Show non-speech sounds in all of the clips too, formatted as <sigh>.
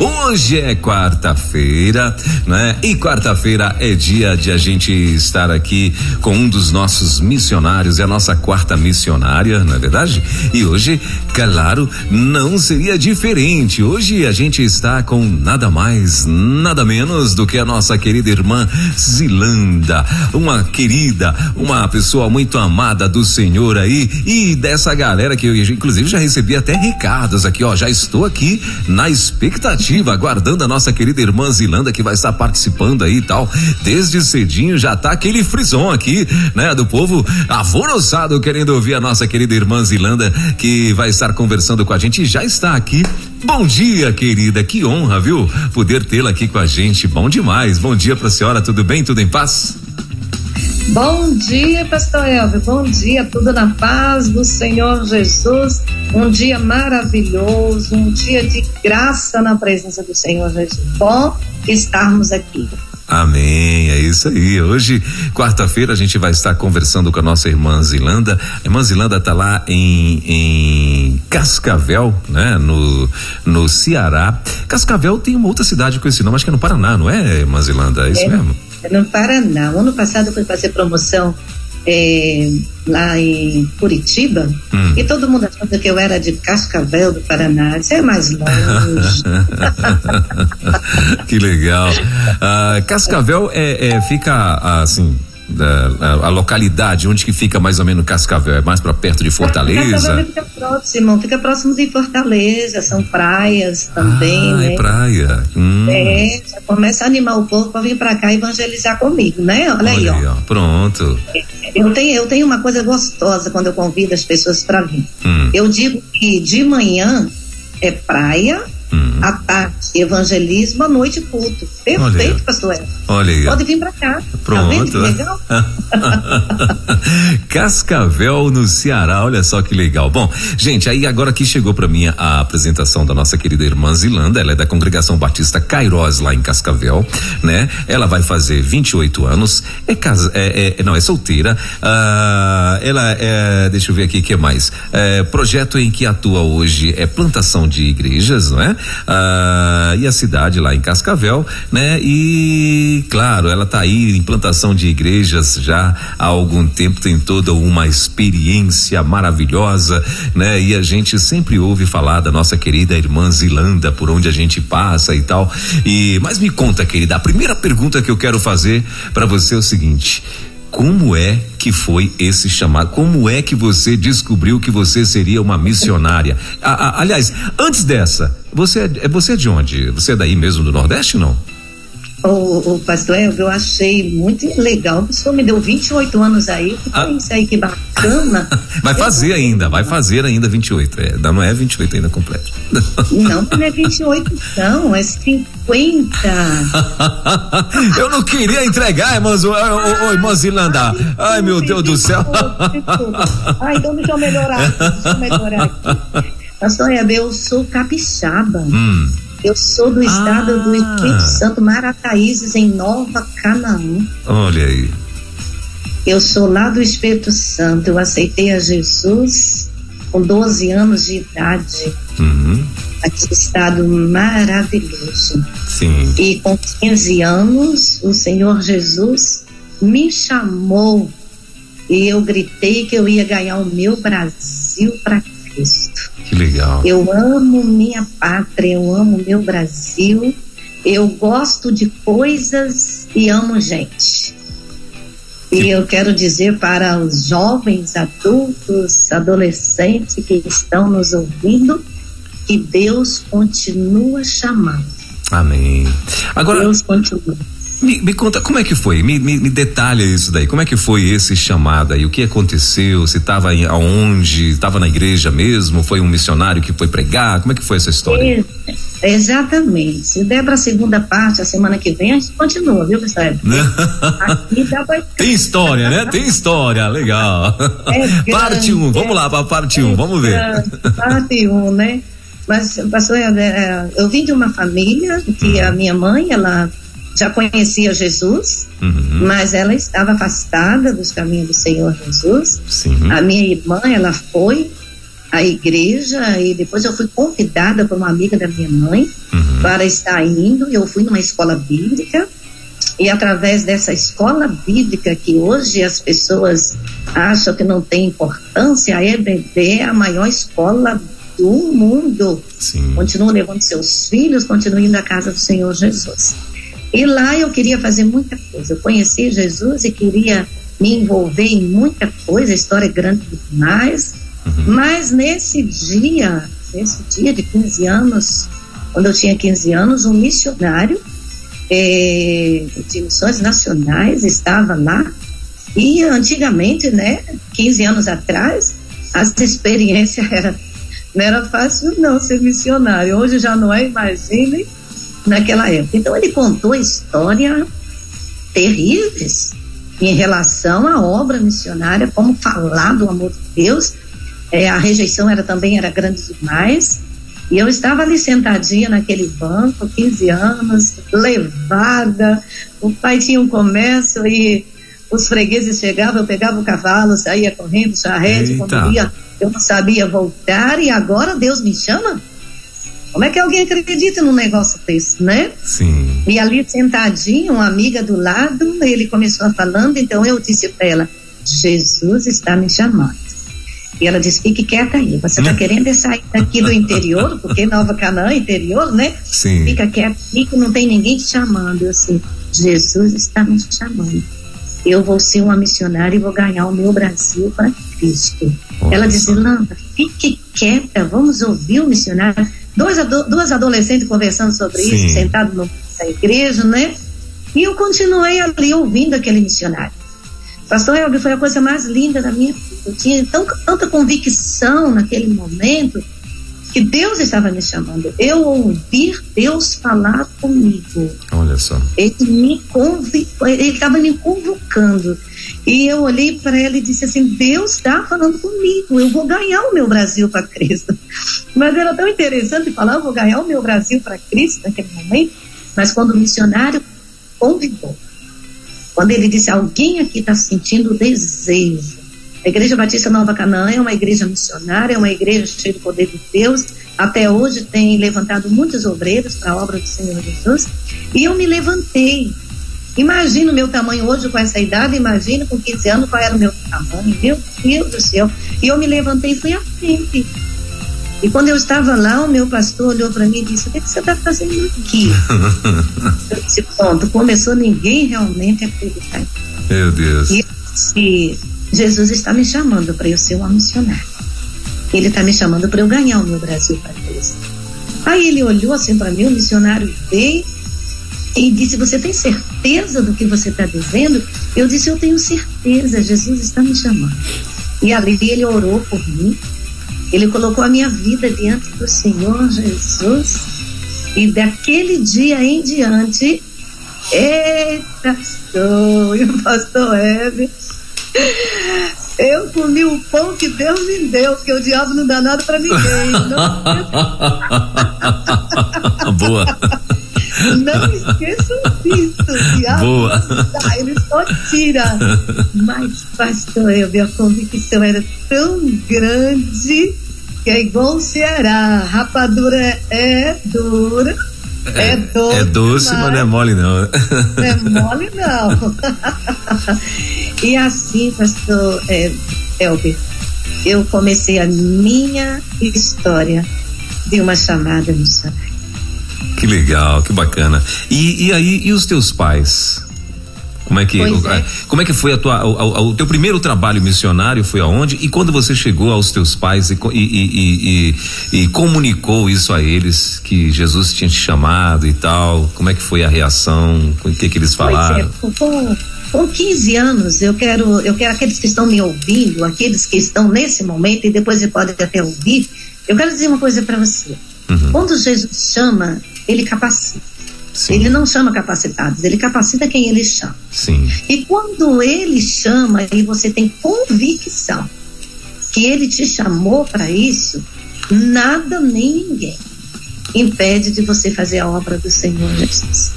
Hoje é quarta-feira, né? E quarta-feira é dia de a gente estar aqui com um dos nossos missionários, é a nossa quarta missionária, não é verdade? E hoje, claro, não seria diferente. Hoje a gente está com nada mais, nada menos do que a nossa querida irmã Zilanda, uma querida, uma pessoa muito amada do Senhor aí e dessa galera que eu inclusive já recebi até recados aqui, ó, já estou aqui na expectativa expectativa, aguardando a nossa querida irmã Zilanda que vai estar participando aí e tal. Desde cedinho já tá aquele frison aqui, né? Do povo alvoroçado querendo ouvir a nossa querida irmã Zilanda que vai estar conversando com a gente e já está aqui. Bom dia, querida, que honra, viu? Poder tê-la aqui com a gente. Bom demais. Bom dia pra senhora, tudo bem? Tudo em paz? Bom dia, pastor Elvio. Bom dia, tudo na paz do Senhor Jesus. Um dia maravilhoso, um dia de graça na presença do Senhor Jesus. Bom estarmos aqui. Amém, é isso aí. Hoje, quarta-feira, a gente vai estar conversando com a nossa irmã Zilanda. A irmã Zilanda está lá em, em Cascavel, né? No, no Ceará. Cascavel tem uma outra cidade com esse nome, acho que é no Paraná, não é, irmã Zilanda? É isso é. mesmo? No Paraná. O ano passado eu fui fazer promoção é, lá em Curitiba hum. e todo mundo achando que eu era de Cascavel do Paraná. Isso é mais longe. <laughs> que legal. Uh, Cascavel é, é, fica assim da, a, a, localidade, onde que fica mais ou menos Cascavel? É mais para perto de Fortaleza? Fica próximo, fica próximo de Fortaleza, são praias também, ah, é né? É praia. Hum. É, já começa a animar o povo para vir para cá evangelizar comigo, né? Olha, Olha aí, ó. ó. Pronto. Eu tenho, eu tenho uma coisa gostosa quando eu convido as pessoas para vir. Hum. Eu digo que de manhã é praia, Uhum. À tarde, evangelismo, à noite, culto. Perfeito, Olha pastor Olha aí. Pode vir para cá. Tá Pronto. Tá legal? <laughs> Cascavel, no Ceará. Olha só que legal. Bom, gente, aí agora que chegou para mim a apresentação da nossa querida irmã Zilanda. Ela é da Congregação Batista Cairós, lá em Cascavel, né? Ela vai fazer 28 anos. É casa. É, é, não, é solteira. Ah, ela é. Deixa eu ver aqui o que mais. É, projeto em que atua hoje é plantação de igrejas, não é? Ah, e a cidade lá em Cascavel, né? E claro, ela está aí em plantação de igrejas já há algum tempo, tem toda uma experiência maravilhosa, né? E a gente sempre ouve falar da nossa querida irmã Zilanda, por onde a gente passa e tal. E mas me conta, querida, a primeira pergunta que eu quero fazer para você é o seguinte: como é que foi esse chamado? Como é que você descobriu que você seria uma missionária? aliás, antes dessa, você é, você é de onde? Você é daí mesmo do Nordeste, não? O, o pastor Elvio, eu achei muito legal. O senhor me deu 28 anos aí. Que ah. isso aí, que bacana. <laughs> vai fazer ainda, vai fazer ainda 28. É, não é 28 ainda completo. Não, não é 28, <laughs> não, é 50. <laughs> eu não queria entregar, irmãs. Ô, ô, irmã Zilanda. Ai, Ai, meu Deus do céu. Ai, então deixa eu melhorar. Deixa eu melhorar aqui. Pastor Elvio, eu sou capixaba. Hum. Eu sou do estado ah. do Espírito Santo, Marataízes, em Nova Canaã. Olha aí. Eu sou lá do Espírito Santo. Eu aceitei a Jesus com 12 anos de idade. Uhum. Aquele estado maravilhoso. Sim. E com 15 anos, o Senhor Jesus me chamou e eu gritei que eu ia ganhar o meu Brasil para Cristo. Que legal. Eu amo minha pátria, eu amo meu Brasil, eu gosto de coisas e amo gente. E eu quero dizer para os jovens, adultos, adolescentes que estão nos ouvindo, que Deus continua chamando. Amém. Agora, Deus continua. Me, me, conta, como é que foi? Me, me, me, detalha isso daí. Como é que foi esse chamado aí? O que aconteceu? Se estava aonde? Estava na igreja mesmo? Foi um missionário que foi pregar? Como é que foi essa história? É, exatamente. Se der para a segunda parte, a semana que vem, a gente continua, viu, pra... <laughs> Tem história, né? Tem história, legal. É <laughs> parte 1, um. vamos lá para parte 1, um. vamos ver. Parte 1, um, né? Mas, pastor, é, eu vim de uma família que uhum. a minha mãe, ela já conhecia Jesus, uhum. mas ela estava afastada dos caminhos do Senhor Jesus. Sim. A minha irmã, ela foi à igreja e depois eu fui convidada por uma amiga da minha mãe uhum. para estar indo. Eu fui numa escola bíblica e através dessa escola bíblica que hoje as pessoas acham que não tem importância, a EBD é a maior escola do mundo. Sim. Continua levando seus filhos, continua indo à casa do Senhor Jesus. E lá eu queria fazer muita coisa. Eu conheci Jesus e queria me envolver em muita coisa, a história é grande demais. Uhum. Mas nesse dia, nesse dia de 15 anos, quando eu tinha 15 anos, um missionário é, de missões nacionais estava lá. E antigamente, né, 15 anos atrás, as <laughs> experiências era, não era fácil não ser missionário. Hoje já não é, imagine, naquela época. Então ele contou histórias terríveis em relação à obra missionária, como falar do amor de Deus. É, a rejeição era também era grande demais. E eu estava ali sentadinha naquele banco, 15 anos, levada. O pai tinha um comércio e os fregueses chegavam, eu pegava o cavalo, saía correndo, charrete, quando ia, eu não sabia voltar e agora Deus me chama? Como é que alguém acredita num negócio desse, né? Sim. E ali sentadinho, uma amiga do lado, ele começou a falando, então eu disse para ela: Jesus está me chamando. E ela disse: fique quieta aí. Você está querendo sair daqui do interior, <laughs> porque Nova Canaã é interior, né? Sim. Fica quieta aí que não tem ninguém te chamando. Eu assim: Jesus está me chamando. Eu vou ser uma missionária e vou ganhar o meu Brasil para Cristo. Nossa. Ela disse: Landa, fique quieta, vamos ouvir o missionário. Dois, duas adolescentes conversando sobre Sim. isso, sentados na igreja, né? E eu continuei ali ouvindo aquele missionário. Pastor Helga, foi a coisa mais linda da minha vida. Eu tinha tão, tanta convicção naquele momento que Deus estava me chamando. Eu ouvir Deus falar comigo. Olha só. Ele me convi... ele estava me convocando. E eu olhei para ela e disse assim: Deus está falando comigo, eu vou ganhar o meu Brasil para Cristo. <laughs> Mas era tão interessante falar: eu vou ganhar o meu Brasil para Cristo naquele momento. Mas quando o missionário convidou, quando ele disse: Alguém aqui está sentindo desejo. A Igreja Batista Nova Canaã é uma igreja missionária, é uma igreja cheia do poder de Deus. Até hoje tem levantado muitos obreiros para a obra do Senhor Jesus. E eu me levantei. Imagina o meu tamanho hoje com essa idade, imagina com 15 anos qual era o meu tamanho. Meu Deus do céu. E eu me levantei e fui à frente. E quando eu estava lá, o meu pastor olhou para mim e disse: O que, você está fazendo aqui? <laughs> eu disse: Pronto, começou ninguém realmente a acreditar. Meu Deus. E disse: Jesus está me chamando para eu ser uma missionária. Ele está me chamando para eu ganhar o meu Brasil para Cristo. Aí ele olhou assim para mim, o missionário veio e disse: Você tem certeza do que você está dizendo? Eu disse: Eu tenho certeza, Jesus está me chamando. E ali ele orou por mim ele colocou a minha vida diante do Senhor Jesus. E daquele dia em diante, eita, pastor, e o pastor Hebe, eu comi o pão que Deus me deu, porque o diabo não dá nada para ninguém. Não... <laughs> Boa. Não esqueçam disso, diabo. Boa. Dá, ele só tira. Mas, pastor, eu vi a convicção era tão grande que é igual o Ceará. Rapadura é dura. É, é doce. É doce, mas, mas não é mole, não. Não é mole, não. <laughs> e assim, pastor é, Elber, eu comecei a minha história de uma chamada missionária. Que legal, que bacana. E, e aí, e os teus pais? Como é que é. como é que foi a tua, o, o, teu primeiro trabalho missionário foi aonde e quando você chegou aos teus pais e, e, e, e, comunicou isso a eles que Jesus tinha te chamado e tal como é que foi a reação o que que eles é, falaram é, com, com 15 anos eu quero eu quero aqueles que estão me ouvindo aqueles que estão nesse momento e depois você pode até ouvir eu quero dizer uma coisa para você uhum. quando Jesus chama ele capacita Sim. Ele não chama capacitados, ele capacita quem ele chama. Sim. E quando ele chama e você tem convicção que ele te chamou para isso, nada nem ninguém impede de você fazer a obra do Senhor Jesus.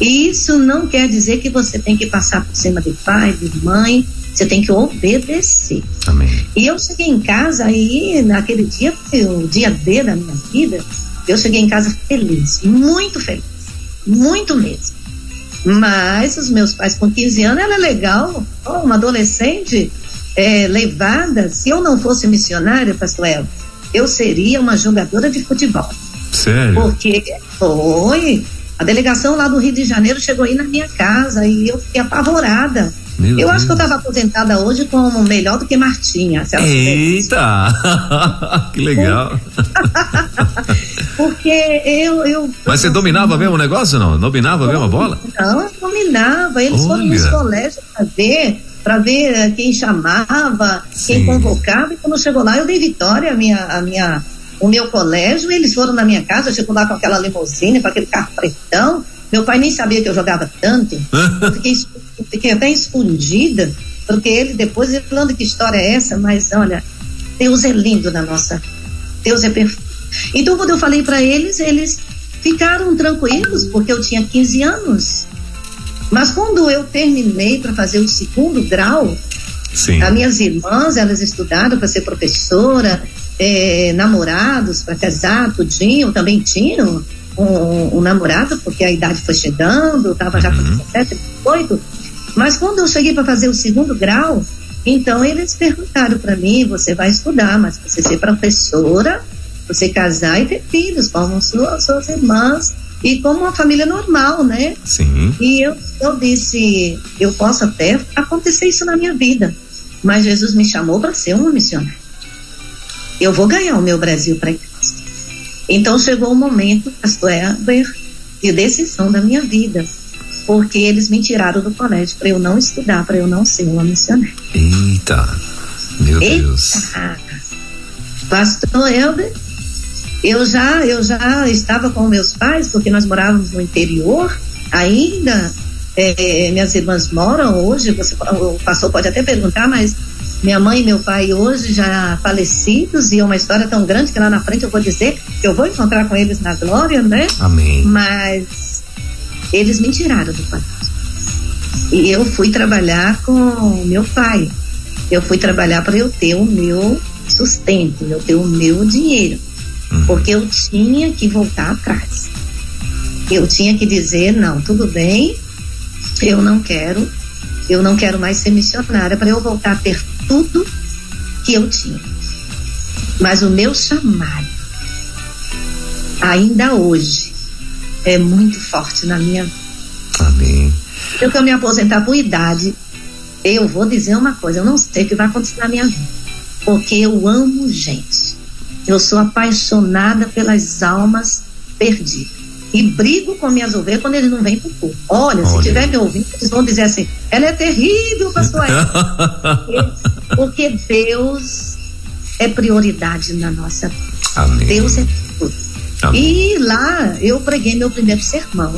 E isso não quer dizer que você tem que passar por cima de pai, de mãe, você tem que obedecer. Amém. E eu cheguei em casa aí, naquele dia, foi o dia D da minha vida, eu cheguei em casa feliz, muito feliz, muito mesmo. Mas os meus pais com 15 anos, ela é legal, oh, uma adolescente é, levada, se eu não fosse missionária, pastor El, eu seria uma jogadora de futebol. Sério? Porque foi. A delegação lá do Rio de Janeiro chegou aí na minha casa e eu fiquei apavorada. Meu eu Deus. acho que eu estava aposentada hoje como melhor do que Martinha. Eita! <laughs> que legal. <laughs> <laughs> Porque eu. eu Mas você dominava mesmo o negócio não? Dominava mesmo a bola? Não, eu dominava. Eles foram nos Olha. colégios para ver, para ver eh, quem chamava, Sim. quem convocava. E quando chegou lá, eu dei vitória à minha, à minha, o meu colégio. Eles foram na minha casa, eu chego lá com aquela limusine, com aquele carro pretão. Meu pai nem sabia que eu jogava tanto. Eu <laughs> fiquei, fiquei até escondida, porque ele depois falando que história é essa, mas olha, Deus é lindo na nossa. Deus é perfeito. Então, quando eu falei para eles, eles ficaram tranquilos, porque eu tinha 15 anos. Mas quando eu terminei para fazer o segundo grau, Sim. as minhas irmãs, elas estudaram para ser professora, eh, namorados para casar, tudinho, também tinham um, um namorado, porque a idade foi chegando, estava já com Uhum. 17, 18. Mas quando eu cheguei para fazer o segundo grau, então eles perguntaram para mim: você vai estudar, mas você ser professora, você casar e ter filhos, como suas, suas irmãs, e como uma família normal, né? Sim. E eu, eu disse, eu posso até acontecer isso na minha vida, mas Jesus me chamou para ser uma missionária. Eu vou ganhar o meu Brasil para Cristo. Então chegou o momento, pastor Heber, de decisão da minha vida, porque eles me tiraram do colégio para eu não estudar, para eu não ser uma missionária. Eita. Meu Deus. Eita! Pastor Helder, eu já, eu já estava com meus pais, porque nós morávamos no interior, ainda eh, minhas irmãs moram hoje, você, o pastor pode até perguntar, mas minha mãe e meu pai hoje já falecidos, e é uma história tão grande que lá na frente eu vou dizer que eu vou encontrar com eles na glória, né? Amém. Mas eles me tiraram do colégio. E eu fui trabalhar com meu pai. Eu fui trabalhar para eu ter o meu sustento, eu ter o meu dinheiro. Uhum. Porque eu tinha que voltar atrás. Eu tinha que dizer, não, tudo bem, eu não quero, eu não quero mais ser missionária para eu voltar a ter tudo que eu tinha. Mas o meu chamado, ainda hoje, é muito forte na minha vida. Amém. Se eu me aposentar por idade, eu vou dizer uma coisa, eu não sei o que vai acontecer na minha vida. Porque eu amo gente. Eu sou apaixonada pelas almas perdidas. E brigo com minhas ovelhas quando eles não vêm pro culto. Olha, se Olha. tiver me ouvindo, eles vão dizer assim, ela é terrível, pastor. Eva." <laughs> Porque Deus é prioridade na nossa vida. Amém. Deus é tudo. Amém. E lá eu preguei meu primeiro sermão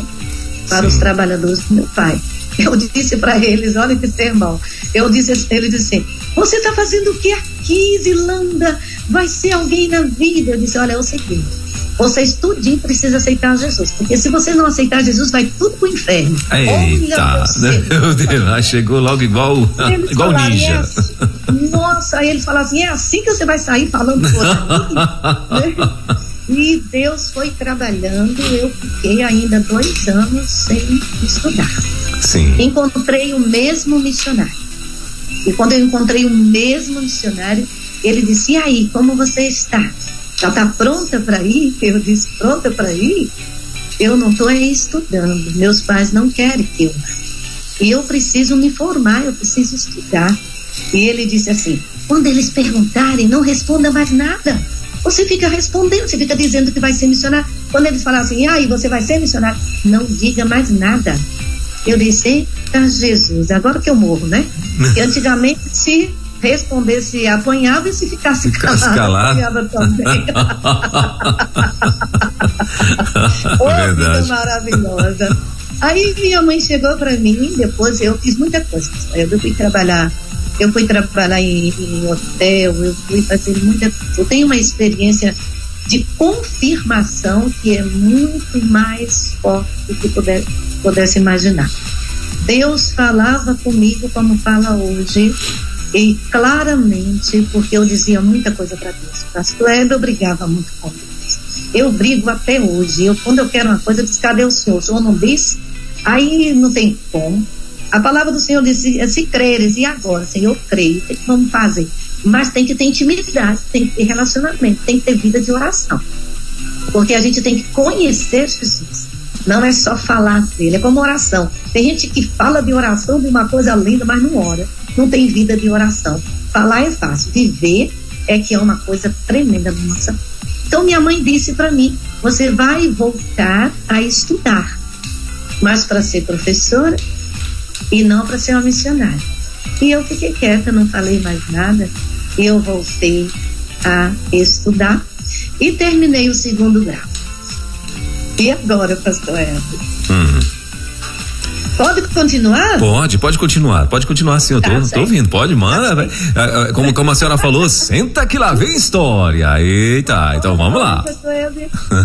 para Sim. os trabalhadores do meu pai. Eu disse para eles, olha que sermão. Eu disse, ele disse assim, você está fazendo o que aqui, Zilanda? Vai ser alguém na vida? Eu disse, olha, é o seguinte, vocês tudinho precisam aceitar Jesus, porque se você não aceitar Jesus, vai tudo pro inferno. Eita. Você. <laughs> Meu Deus, lá chegou logo igual, <laughs> igual falaram, ninja. "É assim." nossa, aí eles falaram assim, é assim que você vai sair falando aí. <laughs> né? E Deus foi trabalhando, eu fiquei ainda dois anos sem estudar. Sim. Encontrei o mesmo missionário. E quando eu encontrei o mesmo missionário, ele disse: E aí, como você está? Já está pronta para ir? Eu disse: Pronta para ir? Eu não estou estudando. Meus pais não querem que eu vá. E eu preciso me formar, eu preciso estudar. E ele disse assim: quando eles perguntarem, não responda mais nada. Você fica respondendo, você fica dizendo que vai ser missionário. Quando eles falarem assim, ah, e você vai ser missionário, não diga mais nada. Eu disse, eita Jesus, agora que eu morro, né? <laughs> E antigamente se respondesse, apanhava e se ficasse Ficasse calado, calado. também. <laughs> Ô, vida maravilhosa. Aí minha mãe chegou para mim, depois eu fiz muita coisa. Eu fui trabalhar, eu fui trabalhar em, em hotel, eu fui fazer muita coisa. Eu tenho uma experiência de confirmação que é muito mais forte do que puder, pudesse imaginar. Deus falava comigo como fala hoje e claramente, porque eu dizia muita coisa para Deus. Pastor Hebe, eu brigava muito com Deus. Eu brigo até hoje. Eu, quando eu quero uma coisa, eu diz, cadê o Senhor? O Senhor não disse? Aí não tem como. A palavra do Senhor diz, se creres, e agora, Senhor, eu creio, o que vamos fazer? Mas tem que ter intimidade, tem que ter relacionamento, tem que ter vida de oração. Porque a gente tem que conhecer Jesus. Não é só falar dele, é como oração. Tem gente que fala de oração de uma coisa linda, mas não ora. Não tem vida de oração. Falar é fácil, viver é que é uma coisa tremenda nossa. Então minha mãe disse para mim: você vai voltar a estudar, mas para ser professora e não para ser uma missionária. E eu fiquei quieta, não falei mais nada. Eu voltei a estudar e terminei o segundo grau. E agora, pastor Edson? Uhum. Pode continuar? Pode, pode continuar, pode continuar sim, eu tô, tá tô ouvindo, pode, manda. Tá como, como a senhora falou, senta que lá vem história. Eita, então vamos lá.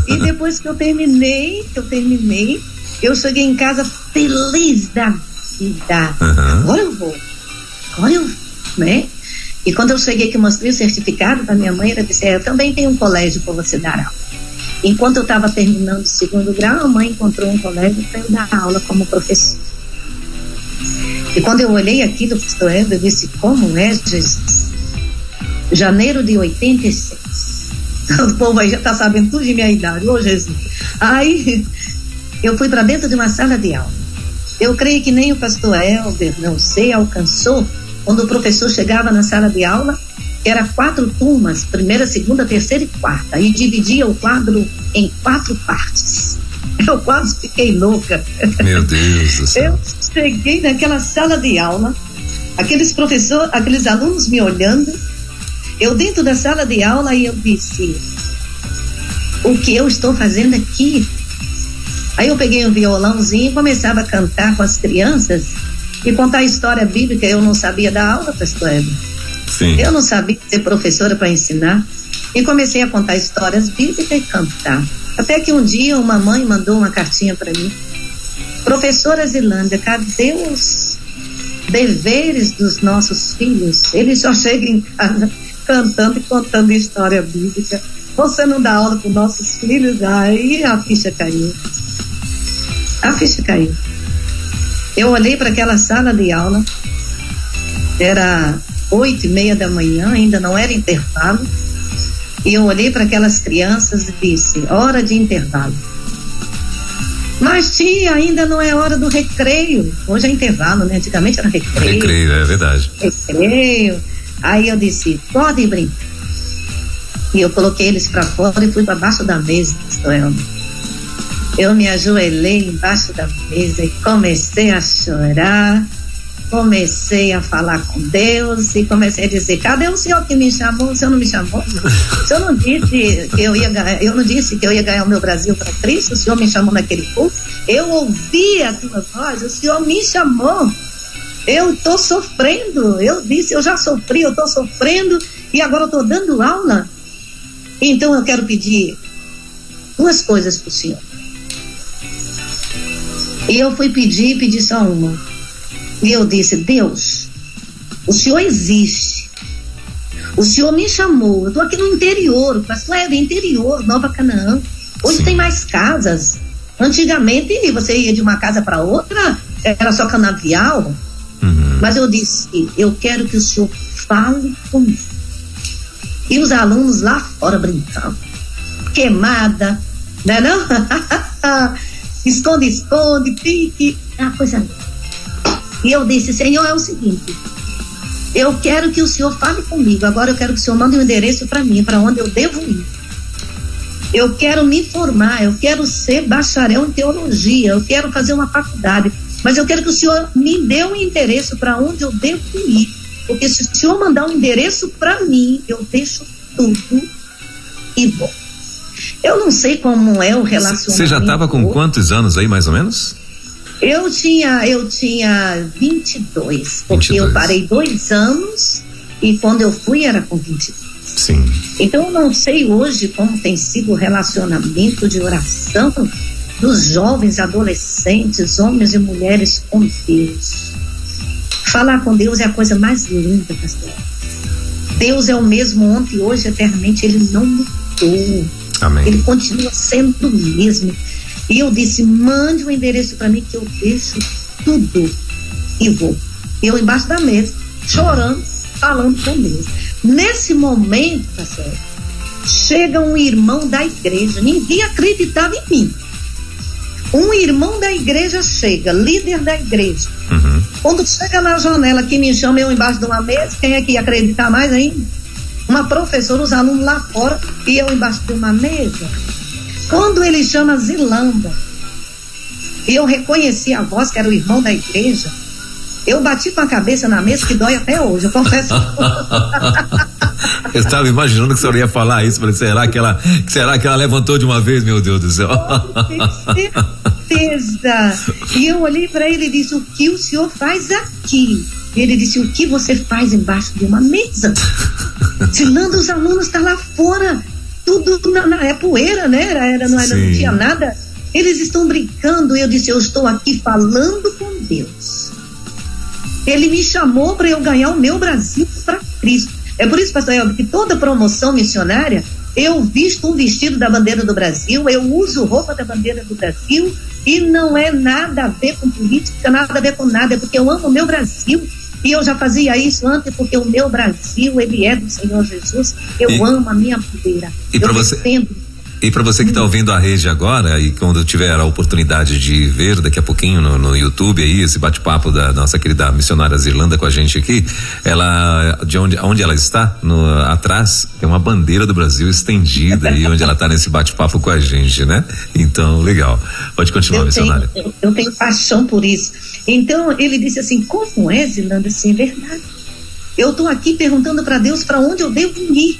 E depois que eu terminei, que eu terminei, eu cheguei em casa feliz da vida. Uhum. Agora eu vou. Agora eu, né? E quando eu cheguei que mostrei o certificado para minha mãe, ela disse: é, Eu também tenho um colégio para você dar aula. Enquanto eu estava terminando o segundo grau, a mãe encontrou um colégio para eu dar aula como professor. E quando eu olhei aqui do pastor Eva, eu disse: Como é Jesus? Janeiro de 86. <laughs> O povo aí já está sabendo tudo de minha idade, ô Jesus. Aí eu fui para dentro de uma sala de aula. Eu creio que nem o pastor Elber, não sei, alcançou quando o professor chegava na sala de aula, era quatro turmas, primeira, segunda, terceira e quarta, e dividia o quadro em quatro partes. <laughs> Eu quase fiquei louca. Meu Deus do céu. Eu cheguei naquela sala de aula, aqueles professores, aqueles alunos me olhando, eu dentro da sala de aula e eu disse: O que eu estou fazendo aqui? Aí eu peguei um violãozinho e começava a cantar com as crianças e contar a história bíblica. Eu não sabia dar aula, pastor Edson. Sim. Eu não sabia ser professora para ensinar. E comecei a contar histórias bíblicas e cantar. Até que um dia uma mãe mandou uma cartinha para mim. Professora Zilândia, cadê os deveres dos nossos filhos? Eles só chegam em casa cantando e contando história bíblica. Você não dá aula para nossos filhos? Aí a ficha caiu. A ficha caiu. Eu olhei para aquela sala de aula, era oito e meia da manhã, ainda não era intervalo, e eu olhei para aquelas crianças e disse: hora de intervalo. Mas tia, ainda não é hora do recreio. Hoje é intervalo, né? Antigamente era recreio. Recreio, é verdade. Recreio. Aí eu disse: pode brincar. E eu coloquei eles para fora e fui para baixo da mesa, eu me ajoelhei embaixo da mesa e comecei a chorar, comecei a falar com Deus e comecei a dizer: cadê o senhor que me chamou? O senhor não me chamou? <laughs> O senhor não disse que eu ia ganhar, eu não disse que eu ia ganhar o meu Brasil para Cristo, o senhor me chamou naquele culto, eu ouvi a tua voz, o senhor me chamou. Eu estou sofrendo, eu disse, eu já sofri, eu estou sofrendo e agora eu estou dando aula. Então eu quero pedir duas coisas para o senhor. E eu fui pedir, pedi só uma. E eu disse: Deus, o Senhor existe. O Senhor me chamou. Eu estou aqui no interior, pastor é do interior, Nova Canaã. Hoje Sim. tem mais casas. Antigamente você ia de uma casa para outra, era só canavial. Uhum. Mas eu disse: eu quero que o Senhor fale comigo. E os alunos lá fora brincando. Queimada, né não? <laughs> esconde-esconde, pique, é uma coisa linda. E eu disse, Senhor, é o seguinte, eu quero que o Senhor fale comigo, agora eu quero que o Senhor mande um endereço para mim, para onde eu devo ir. Eu quero me formar, eu quero ser bacharel em teologia, eu quero fazer uma faculdade, mas eu quero que o Senhor me dê um endereço para onde eu devo ir. Porque se o Senhor mandar um endereço para mim, eu deixo tudo e vou. Eu não sei como é o relacionamento. Você já estava com quantos anos aí, mais ou menos? Eu tinha, eu tinha 22, porque 22. eu parei dois anos e quando eu fui era com 22. Sim. Então eu não sei hoje como tem sido o relacionamento de oração dos jovens, adolescentes, homens e mulheres com Deus. Falar com Deus é a coisa mais linda, pastor. Deus é o mesmo ontem, hoje, eternamente. Ele não mudou. Amém. Ele continua sendo o mesmo. E eu disse: mande o um endereço para mim que eu deixo tudo e vou. Eu embaixo da mesa, chorando, falando com Deus. Nesse momento, pastor, chega um irmão da igreja. Ninguém acreditava em mim. Um irmão da igreja chega, líder da igreja. Uhum. Quando chega na janela que me chama eu embaixo de uma mesa, quem é que ia acreditar mais ainda? Uma professora, os alunos lá fora e eu embaixo de uma mesa. Quando ele chama Zilanda, e eu reconheci a voz que era o irmão da igreja, eu bati com a cabeça na mesa que dói até hoje, eu confesso. <laughs> eu estava imaginando que a senhora ia falar isso, falei, será que ela, será que ela levantou de uma vez, meu Deus do céu? certeza. E eu olhei para ele e disse: O que o senhor faz aqui? E ele disse: O que você faz embaixo de uma mesa? <laughs> Tirando os alunos está lá fora, tudo na, na, é poeira, né? Era, era, não, era, não tinha nada. Eles estão brincando. Eu disse: Eu estou aqui falando com Deus. Ele me chamou para eu ganhar o meu Brasil para Cristo. É por isso, pastor Elvio, que toda promoção missionária eu visto um vestido da bandeira do Brasil, eu uso roupa da bandeira do Brasil e não é nada a ver com política, nada a ver com nada, é porque eu amo o meu Brasil e eu já fazia isso antes porque o meu Brasil ele é do Senhor Jesus. Eu e, amo a minha bandeira. E para você e para você que está ouvindo a rede agora e quando tiver a oportunidade de ver daqui a pouquinho no, no YouTube aí esse bate-papo da nossa querida missionária Zirlanda com a gente aqui, ela de onde onde ela está no atrás tem uma bandeira do Brasil estendida aí onde ela está nesse bate-papo com a gente, né? Então legal. Pode continuar, eu missionária. Tenho, eu, eu, tenho paixão por isso. Então ele disse assim: como é Zirlanda? Sim, é verdade. Eu estou aqui perguntando para Deus para onde eu devo ir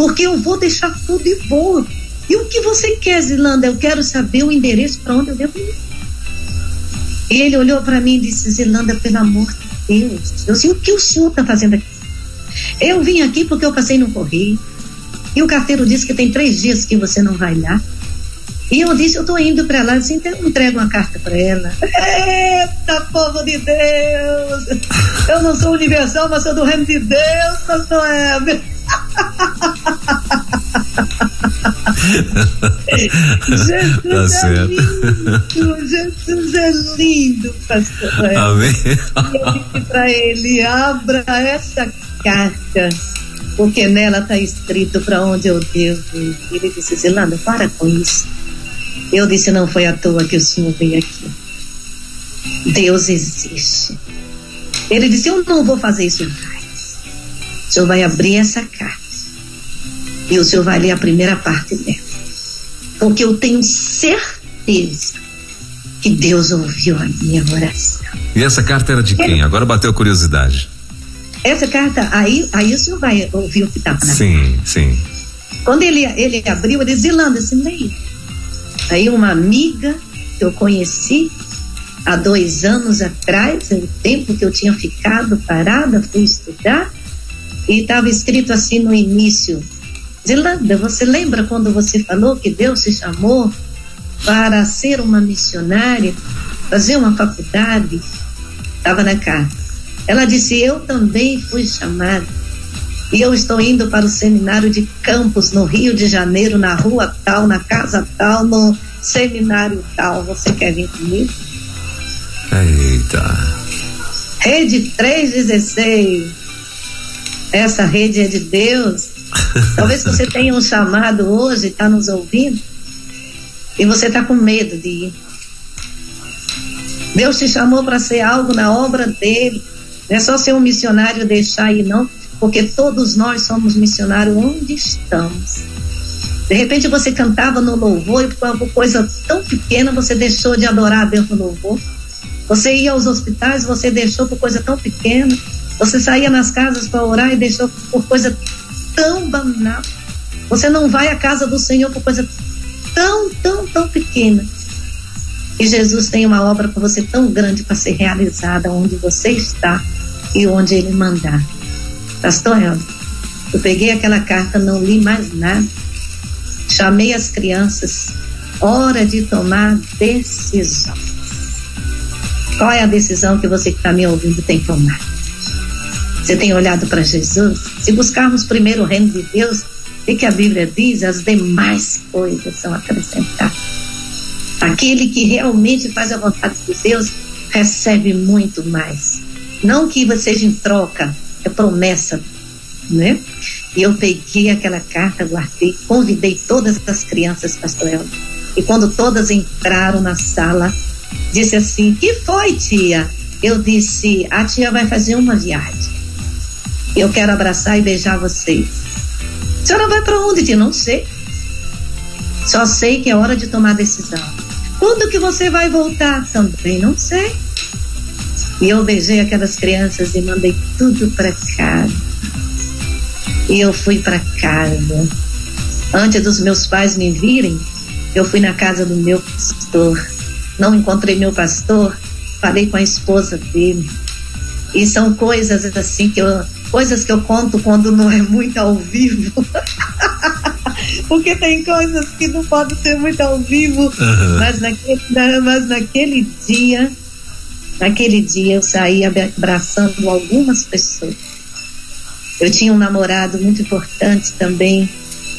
porque eu vou deixar tudo e vou. E o que você quer, Zilanda? Eu quero saber o endereço para onde eu devo ir. Ele olhou para mim e disse: Zilanda, pelo amor de Deus, eu sei o que o senhor está fazendo aqui. Eu vim aqui porque eu passei no correio. E o carteiro disse que tem três dias que você não vai lá. E eu disse, eu estou indo para lá, assim, então eu entrego uma carta para ela. Eita, povo de Deus! Eu não sou universal, mas sou do reino de Deus, pastor Heber. <laughs> Jesus tá é certo. lindo, Jesus é lindo, pastor. Amém. E eu para ele: abra essa carta, porque nela está escrito para onde eu devo ir. Ele disse: Zelanda, para com isso. Eu disse: não foi à toa que o senhor veio aqui. Deus existe. Ele disse: eu não vou fazer isso mais. O senhor vai abrir essa carta e o senhor vai ler a primeira parte dela. Porque eu tenho certeza que Deus ouviu a minha oração. E essa carta era de quem? Agora bateu curiosidade. Essa carta, aí, aí o senhor vai ouvir o que estava na Sim, carta. sim. Quando ele, ele abriu, ele disse, Zilanda, assim, daí. Aí uma amiga que eu conheci há dois anos atrás, o tempo que eu tinha ficado parada, fui estudar, e estava escrito assim no início: Zilanda, você lembra quando você falou que Deus se chamou para ser uma missionária, fazer uma faculdade? Estava na carta. Ela disse: Eu também fui chamada. E eu estou indo para o seminário de campus no Rio de Janeiro, na rua tal, na casa tal, no seminário tal. Você quer vir comigo? Eita. Rede 316. Essa rede é de Deus. <laughs> Talvez você tenha um chamado hoje, está nos ouvindo, e você está com medo de ir. Deus te chamou para ser algo na obra dele. Não é só ser um missionário deixar ir, não, porque todos nós somos missionários onde estamos. De repente você cantava no louvor e por uma coisa tão pequena você deixou de adorar a Deus no louvor. Você ia aos hospitais, você deixou por coisa tão pequena. Você saía nas casas para orar e deixou por coisa tão banal. Você não vai à casa do Senhor por coisa tão, tão, tão pequena. E Jesus tem uma obra para você tão grande para ser realizada onde você está e onde Ele mandar. Pastor Helder, Eu peguei aquela carta, não li mais nada. Chamei as crianças. Hora de tomar decisão. Qual é a decisão que você que está me ouvindo tem que tomar? Você tem olhado para Jesus? Se buscarmos primeiro o reino de Deus, o que a Bíblia diz? As demais coisas são acrescentadas. Aquele que realmente faz a vontade de Deus recebe muito mais. Não que seja em troca, é promessa, né? E eu peguei aquela carta, guardei, convidei todas as crianças, pastor Elton. E quando todas entraram na sala, disse assim: Que foi, tia? Eu disse: A tia vai fazer uma viagem. Eu quero abraçar e beijar vocês. A senhora vai para onde, tia? Não sei. Só sei que é hora de tomar decisão. Quando que você vai voltar? Também não sei. E eu beijei aquelas crianças e mandei tudo para casa. E eu fui para casa. Antes dos meus pais me virem, eu fui na casa do meu pastor. Não encontrei meu pastor, falei com a esposa dele. E são coisas assim que eu, coisas que eu conto quando não é muito ao vivo. <laughs> Porque tem coisas que não podem ser muito ao vivo, uhum. mas, naquele, mas naquele dia Naquele dia eu saí abraçando algumas pessoas. Eu tinha um namorado muito importante também.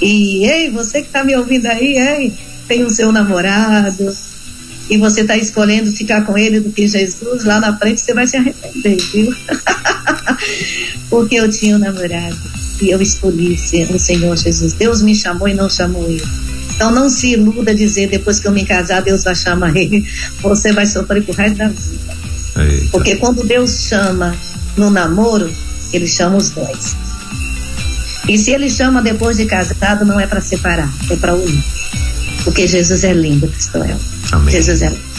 E, ei, você que está me ouvindo aí, ei, tem o seu namorado, e você está escolhendo ficar com ele do que Jesus, lá na frente você vai se arrepender, viu? <laughs> Porque eu tinha um namorado e eu escolhi ser o Senhor Jesus. Deus me chamou e não chamou ele. Então não se iluda dizer depois que eu me casar, Deus vai chamar <laughs> ele. Você vai sofrer pro resto da vida. Eita. Porque quando Deus chama no namoro, ele chama os dois. E se ele chama depois de casado, não é para separar, é para unir. Porque Jesus é lindo, pastor Amém. Jesus é lindo.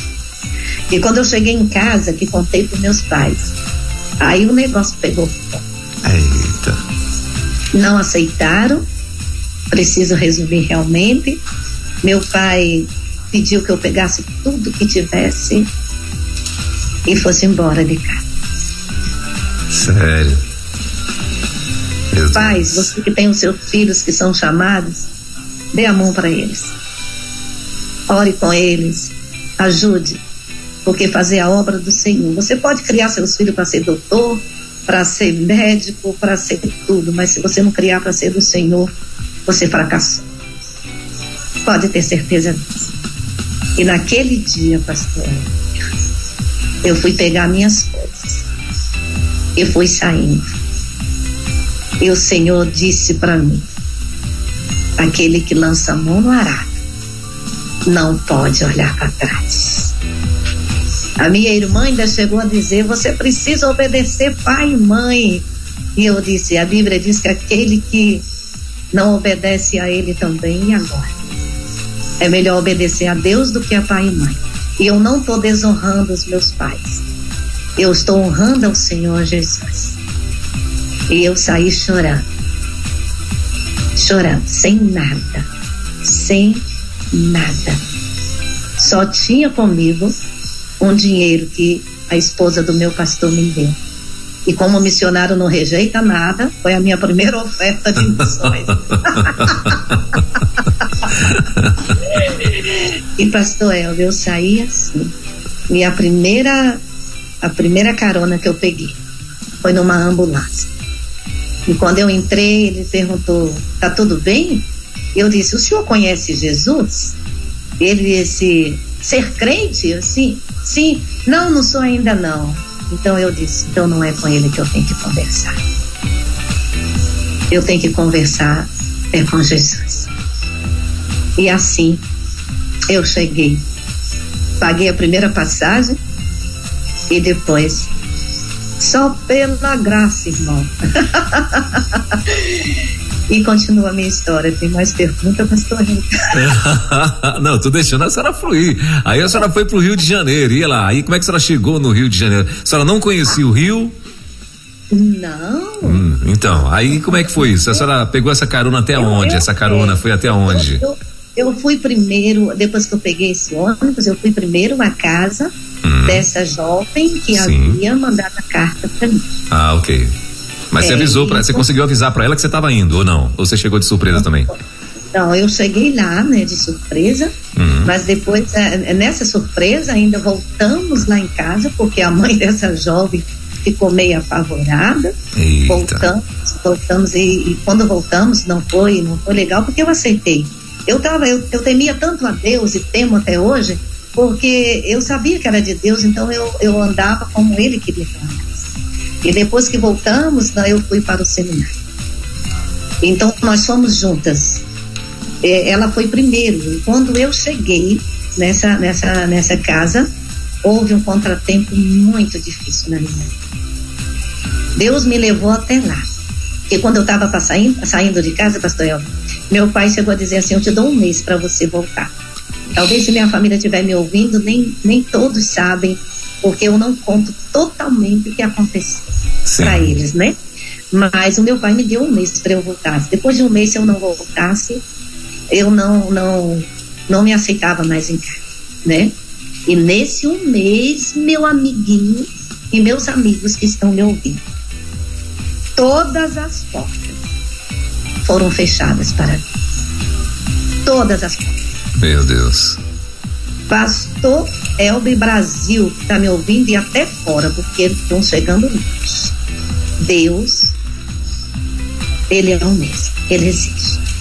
E quando eu cheguei em casa, que contei para meus pais, aí o negócio pegou. Eita. Não aceitaram, preciso resumir realmente. Meu pai pediu que eu pegasse tudo que tivesse e fosse embora de casa. Sério? Meu Pais, Deus. você que tem os seus filhos que são chamados, dê a mão para eles. Ore com eles, ajude, porque fazer a obra do Senhor. Você pode criar seus filhos para ser doutor, para ser médico, para ser tudo, mas se você não criar para ser do Senhor, você fracassou. Pode ter certeza disso. E naquele dia, pastor, eu fui pegar minhas coisas. Eu fui saindo. E o Senhor disse para mim: aquele que lança a mão no arado não pode olhar para trás. A minha irmã ainda chegou a dizer: você precisa obedecer pai e mãe. E eu disse: a Bíblia diz que aquele que não obedece a ele também, e agora? É melhor obedecer a Deus do que a pai e mãe. E eu não estou desonrando os meus pais. Eu estou honrando ao Senhor Jesus. E eu saí chorando. Chorando, sem nada. Sem nada. Só tinha comigo um dinheiro que a esposa do meu pastor me deu. E como o missionário não rejeita nada, foi a minha primeira oferta de missões. <laughs> e pastor Elvio, eu saí assim. E a primeira, a primeira carona que eu peguei foi numa ambulância. E quando eu entrei, ele perguntou: tá tudo bem? Eu disse: o senhor conhece Jesus? Ele disse: ser crente? Assim? Sim, não, não sou ainda não. Então eu disse: então não é com ele que eu tenho que conversar. Eu tenho que conversar é com Jesus. E assim eu cheguei. Paguei a primeira passagem e depois só pela graça, irmão. <laughs> E continua a minha história. Tem mais pergunta, pastor <laughs> Não, tô deixando a senhora fluir. Aí a senhora foi pro Rio de Janeiro, ia lá. Aí como é que a senhora chegou no Rio de Janeiro? A senhora não conhecia o Rio? Não. Hum, então, aí como é que foi isso? A senhora pegou essa carona até eu, onde? Eu, essa carona foi até onde? Eu, eu, fui primeiro, depois que eu peguei esse ônibus, eu fui primeiro à casa hum. dessa jovem que Sim. havia mandado a carta para mim. Ah, ok. Mas é, você avisou para, você conseguiu avisar para ela que você estava indo ou não? Ou você chegou de surpresa não, também? Não, eu cheguei lá, né, de surpresa, uhum. mas depois, é, é, nessa surpresa, ainda voltamos lá em casa, porque a mãe <laughs> dessa jovem ficou meio apavorada. Eita. Voltamos, voltamos e, e, quando voltamos não foi, não foi legal porque eu aceitei. Eu tava, eu, eu temia tanto a Deus e temo até hoje, porque eu sabia que era de Deus, então eu, eu andava como Ele queria que eu. E depois que voltamos, eu fui para o seminário. Então nós fomos juntas é, ela foi primeiro. E quando eu cheguei nessa, nessa, nessa casa, houve um contratempo muito difícil na minha vida. Deus me levou até lá. Porque quando eu estava saindo, saindo de casa, pastor El, meu pai chegou a dizer assim: Eu te dou um mês para você voltar. Talvez se minha família estiver me ouvindo, nem, nem todos sabem, porque eu não conto totalmente o que aconteceu para eles, né? Mas o meu pai me deu um mês para eu voltar. Depois de um mês, se eu não voltasse, eu não, não, não me aceitava mais em casa, né? E nesse um mês, meu amiguinho e meus amigos que estão me ouvindo, todas as portas foram fechadas para mim. Todas as portas. Meu Deus. Pastor Elbe Brasil, que está me ouvindo, e até fora, porque estão chegando muitos. Deus, Ele é o mesmo, Ele existe.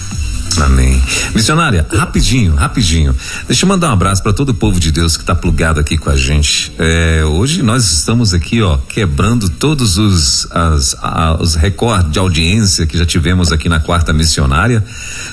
Amém. Missionária, rapidinho, rapidinho. Deixa eu mandar um abraço para todo o povo de Deus que está plugado aqui com a gente. É, hoje nós estamos aqui, ó, quebrando todos os, as, a, os recordes de audiência que já tivemos aqui na quarta missionária,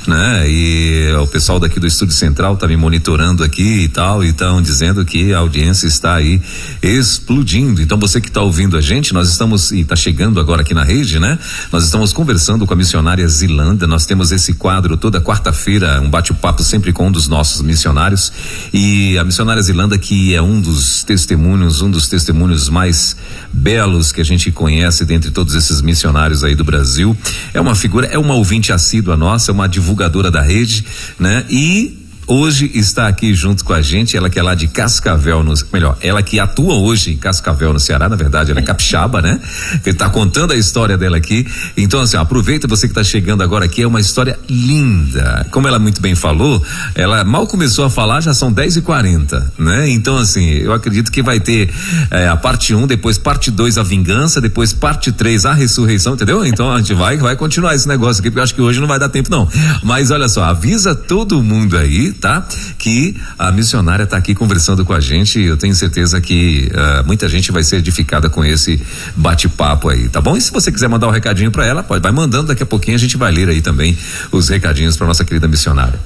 né? E o pessoal daqui do Estúdio Central tá me monitorando aqui e tal, e estão dizendo que a audiência está aí explodindo. Então você que está ouvindo a gente, nós estamos e está chegando agora aqui na rede, né? Nós estamos conversando com a missionária Zilanda. Nós temos esse quadro todo toda quarta-feira um bate-papo sempre com um dos nossos missionários e a missionária Zilanda que é um dos testemunhos, um dos testemunhos mais belos que a gente conhece dentre todos esses missionários aí do Brasil. É uma figura, é uma ouvinte assídua nossa, é uma divulgadora da rede, né? E hoje está aqui junto com a gente, ela que é lá de Cascavel, no, melhor, ela que atua hoje em Cascavel, no Ceará, na verdade, ela é capixaba, né? Ele está contando a história dela aqui. Então, assim, aproveita você que está chegando agora aqui, é uma história linda. Como ela muito bem falou, ela mal começou a falar, já são 10 e 40 né? Então, assim, eu acredito que vai ter é, a parte 1, um, depois parte 2 a vingança, depois parte 3 a ressurreição, entendeu? Então a gente vai, vai continuar esse negócio aqui, porque eu acho que hoje não vai dar tempo, não. Mas olha só, avisa todo mundo aí, tá? Que a missionária está aqui conversando com a gente. Eu tenho certeza que uh, muita gente vai ser edificada com esse bate-papo aí, tá bom? E se você quiser mandar um recadinho para ela, pode, vai mandando. Daqui a pouquinho a gente vai ler aí também os recadinhos para nossa querida missionária.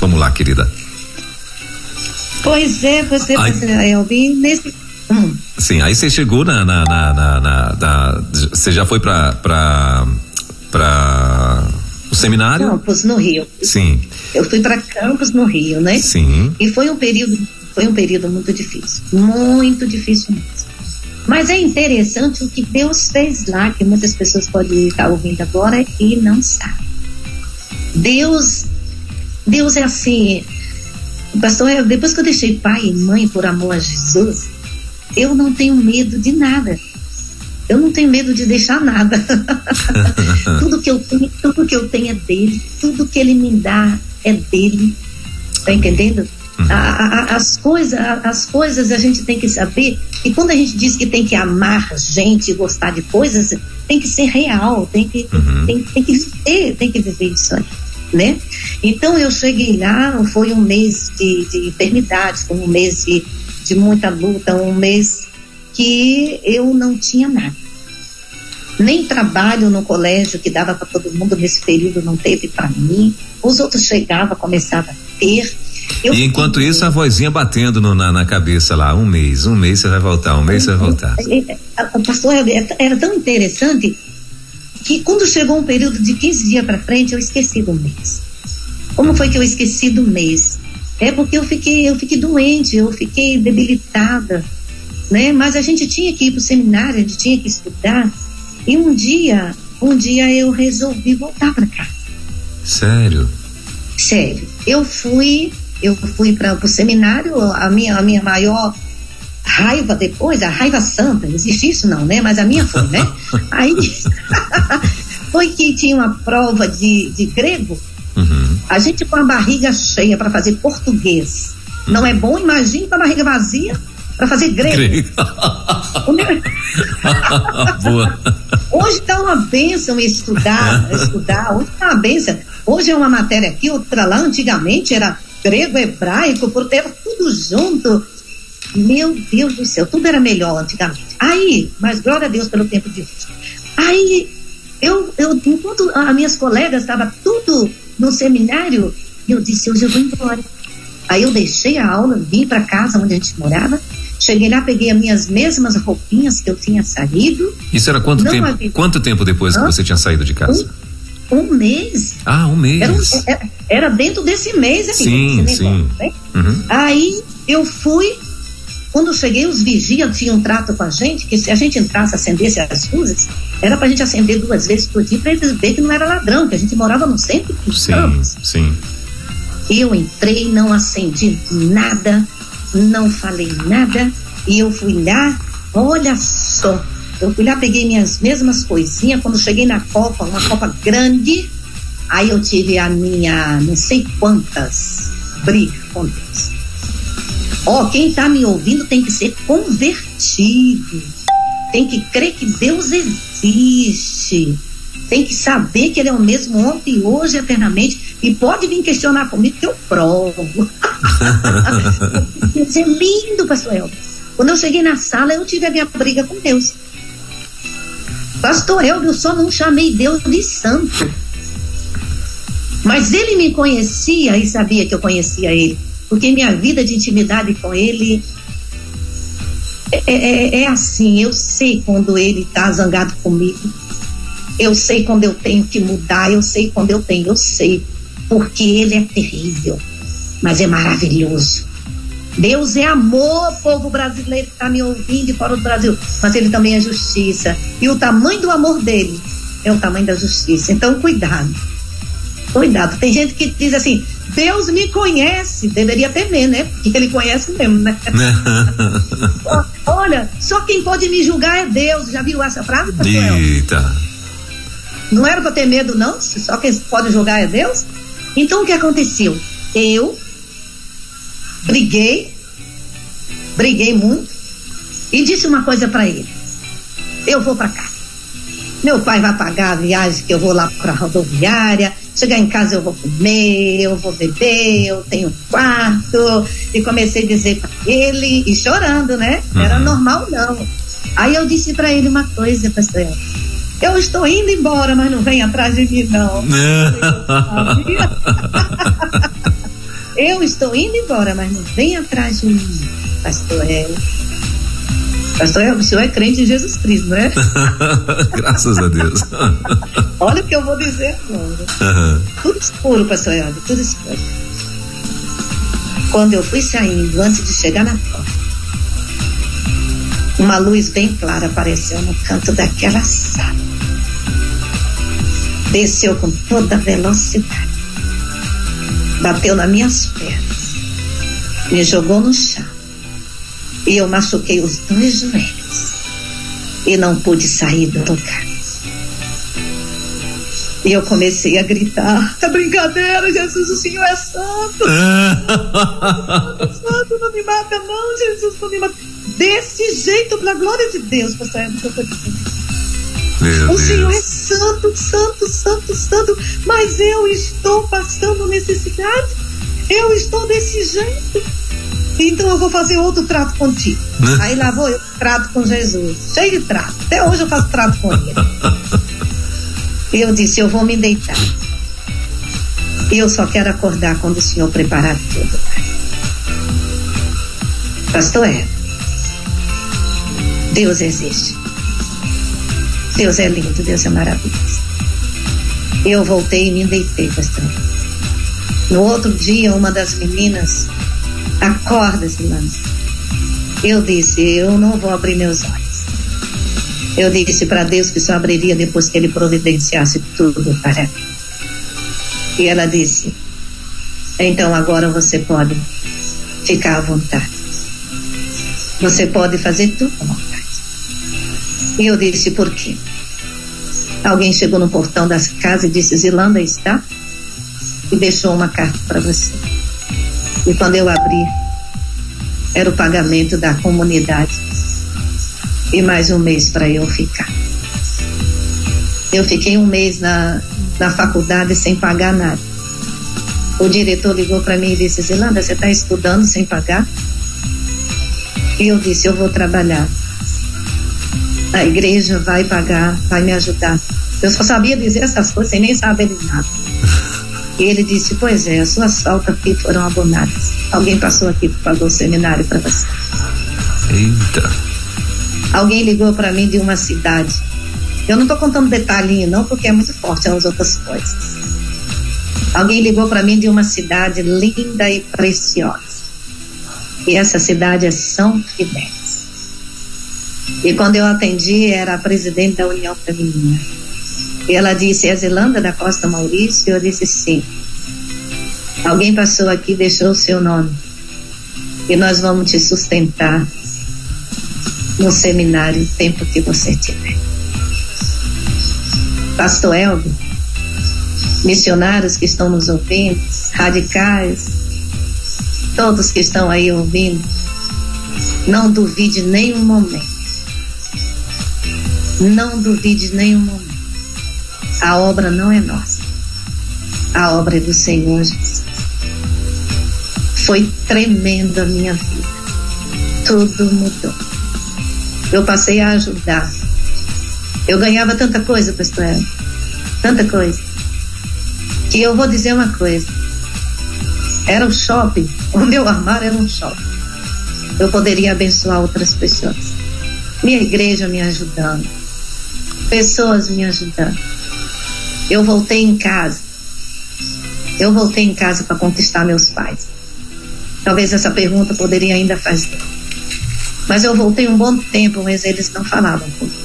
Vamos lá, querida. Pois é, você, Elvin, nesse Hum. Sim, aí você chegou na, na, na, na, na você já foi para para o seminário? Campos no Rio. Sim. Eu fui para Campos no Rio, né? Sim. E foi um período, foi um período muito difícil, muito difícil mesmo. Mas é interessante o que Deus fez lá, que muitas pessoas podem estar ouvindo agora e não sabem. Deus, Deus é assim, pastor, depois que eu deixei pai e mãe por amor a Jesus, eu não tenho medo de nada. Eu não tenho medo de deixar nada. <laughs> tudo que eu tenho, tudo que eu tenho é dele, tudo que ele me dá é dele. Tá entendendo? Uhum. A, a, as, coisas, as coisas a gente tem que saber. E quando a gente diz que tem que amar gente, gostar de coisas, tem que ser real, tem que, uhum. tem, tem, que viver, tem que viver isso aí. Né? Então eu cheguei lá, foi um mês de, de enfermidade, foi um mês de, de muita luta, um mês que eu não tinha nada. Nem trabalho no colégio que dava para todo mundo nesse período não teve para mim. Os outros chegavam, começavam a ter. Eu e enquanto isso, a vozinha batendo no, na, na, cabeça lá, um mês, um mês você vai voltar, um mês você vai voltar. É, é, pastor, era tão interessante que quando chegou um período de 15 dias para frente, eu esqueci do mês. Como foi que eu esqueci do mês? É porque eu fiquei, eu fiquei doente, eu fiquei debilitada né? Mas a gente tinha que ir para o seminário, a gente tinha que estudar. E um dia, um dia eu resolvi voltar para cá. Sério? Sério. Eu fui, eu fui para o seminário. A minha, a minha maior, raiva depois, a raiva santa, existe isso não, né? Mas a minha foi, né? <laughs> Aí <laughs> foi que tinha uma prova de, de grego, uhum. a gente com a barriga cheia para fazer português. Uhum. Não é bom? Imagine com a barriga vazia para fazer grego. grego. <laughs> Boa. Hoje tá uma bênção estudar, estudar. Hoje tá uma bênção. Hoje é uma matéria aqui, outra lá. Antigamente era grego, hebraico, era tudo junto. Meu Deus do céu, tudo era melhor antigamente. Aí, mas glória a Deus pelo tempo de hoje. Aí, eu, eu enquanto as minhas colegas estavam tudo no seminário, eu disse, hoje eu vou embora. Aí eu deixei a aula, vim para casa onde a gente morava, cheguei lá, peguei as minhas mesmas roupinhas que eu tinha saído. Isso era quanto tempo? Havia... Quanto tempo depois Hã? que você tinha saído de casa? Um, um mês. Ah, um mês. Era, um, era, é, era dentro desse mês aí. Sim, negócio, sim. Né? Uhum. Aí eu fui quando eu cheguei, os vigias tinham um trato com a gente, que se a gente entrasse, acendesse as luzes, era pra gente acender duas vezes por dia, pra eles verem que não era ladrão, que a gente morava no centro dos sim, campos. Sim. Eu entrei, não acendi nada, não falei nada, e eu fui lá, olha só, eu fui lá, peguei minhas mesmas coisinhas, quando cheguei na copa, uma copa grande, aí eu tive a minha, não sei quantas brigas com Deus. Ó, oh, quem está me ouvindo tem que ser convertido. Tem que crer que Deus existe. Tem que saber que Ele é o mesmo ontem, hoje, eternamente. E pode vir questionar comigo que eu provo. Isso é lindo, pastor Elber. Quando eu cheguei na sala, eu tive a minha briga com Deus. Pastor Elber, eu só não chamei Deus de santo. Mas ele me conhecia e sabia que eu conhecia ele porque minha vida de intimidade com ele é, é, é assim. Eu sei quando ele está zangado comigo, eu sei quando eu tenho que mudar, eu sei quando eu tenho, eu sei, porque ele é terrível, mas é maravilhoso. Deus é amor, povo brasileiro que está me ouvindo de fora do Brasil, mas ele também é justiça. E o tamanho do amor dele é o tamanho da justiça. Então, cuidado. Cuidado. Tem gente que diz assim: Deus me conhece, deveria temer, né? Porque ele conhece mesmo, né? <laughs> Olha, só quem pode me julgar é Deus. Já viu essa frase, Eita. Não era para ter medo, não? Só quem pode julgar é Deus? Então o que aconteceu? Eu briguei, briguei muito e disse uma coisa para ele: eu vou para cá. Meu pai vai pagar a viagem que eu vou lá para a rodoviária Chegar em casa eu vou comer, eu vou beber, eu tenho quarto. E comecei a dizer para ele, e chorando, né? Uhum. Era normal não. Aí eu disse para ele uma coisa, pastor. Eu estou indo embora, mas não vem atrás de mim, não. eu estou indo embora, mas não vem atrás de mim, pastor. É, Pastor, o senhor é crente em Jesus Cristo, não é? <laughs> Graças a Deus. Olha o que eu vou dizer agora. Uhum. Tudo escuro, pastor Elvio, tudo escuro. Quando eu fui saindo, antes de chegar na porta, uma luz bem clara apareceu no canto daquela sala. Desceu com toda velocidade. Bateu nas minhas pernas. Me jogou no chão e eu machuquei os dois joelhos e não pude sair do lugar. E eu comecei a gritar: é brincadeira, Jesus, o Senhor é santo. <laughs> santo, não me mata, não, Jesus, não me mata. Desse jeito, pela glória de Deus, pastor, é o que eu estou dizendo. Meu o Deus. Senhor é santo, santo, santo, santo, mas eu estou passando necessidade. Eu estou desse jeito. Então eu vou fazer outro trato contigo. Né? Aí lá vou eu, trato com Jesus. Cheio de trato. Até hoje eu faço trato com ele. <laughs> eu disse: Eu vou me deitar. Eu só quero acordar quando o Senhor preparar tudo. Pastor é. Deus existe. Deus é lindo, Deus é maravilhoso. Eu voltei e me deitei, pastor. No outro dia, uma das meninas Acorda, Silância. Eu disse, eu não vou abrir meus olhos. Eu disse para Deus que só abriria depois que Ele providenciasse tudo para mim. E ela disse, então agora você pode ficar à vontade. Você pode fazer tudo à vontade. E eu disse, por quê? Alguém chegou no portão da casa e disse, Zilanda está? E deixou uma carta para você. E quando eu abri, era o pagamento da comunidade. E mais um mês para eu ficar. Eu fiquei um mês na, na faculdade sem pagar nada. O diretor ligou para mim e disse: Zilanda, você está estudando sem pagar? E eu disse: Eu vou trabalhar. A igreja vai pagar, vai me ajudar. Eu só sabia dizer essas coisas sem nem saber de nada. E ele disse: Pois é, as suas faltas aqui foram abonadas. Alguém passou aqui para pagar o seminário para você. Eita. Alguém ligou para mim de uma cidade. Eu não estou contando detalhinho, não, porque é muito forte as outras coisas. Alguém ligou para mim de uma cidade linda e preciosa. E essa cidade é São Fidélis. E quando eu atendi, era a presidente da União Feminina. E ela disse: É Zelanda da Costa Maurício? Eu disse: Sim. Alguém passou aqui e deixou o seu nome. E nós vamos te sustentar no seminário o tempo que você tiver. Pastor Elvio, missionários que estão nos ouvindo, radicais, todos que estão aí ouvindo, não duvide nenhum momento. Não duvide nenhum momento. A obra não é nossa. A obra é do Senhor Jesus. Foi tremenda a minha vida. Tudo mudou. Eu passei a ajudar. Eu ganhava tanta coisa, pastor. Tanta coisa. Que eu vou dizer uma coisa. Era um shopping. O meu armário era um shopping. Eu poderia abençoar outras pessoas. Minha igreja me ajudando. Pessoas me ajudando. Eu voltei em casa. Eu voltei em casa para conquistar meus pais. Talvez essa pergunta poderia ainda fazer. Mas eu voltei um bom tempo, mas eles não falavam comigo.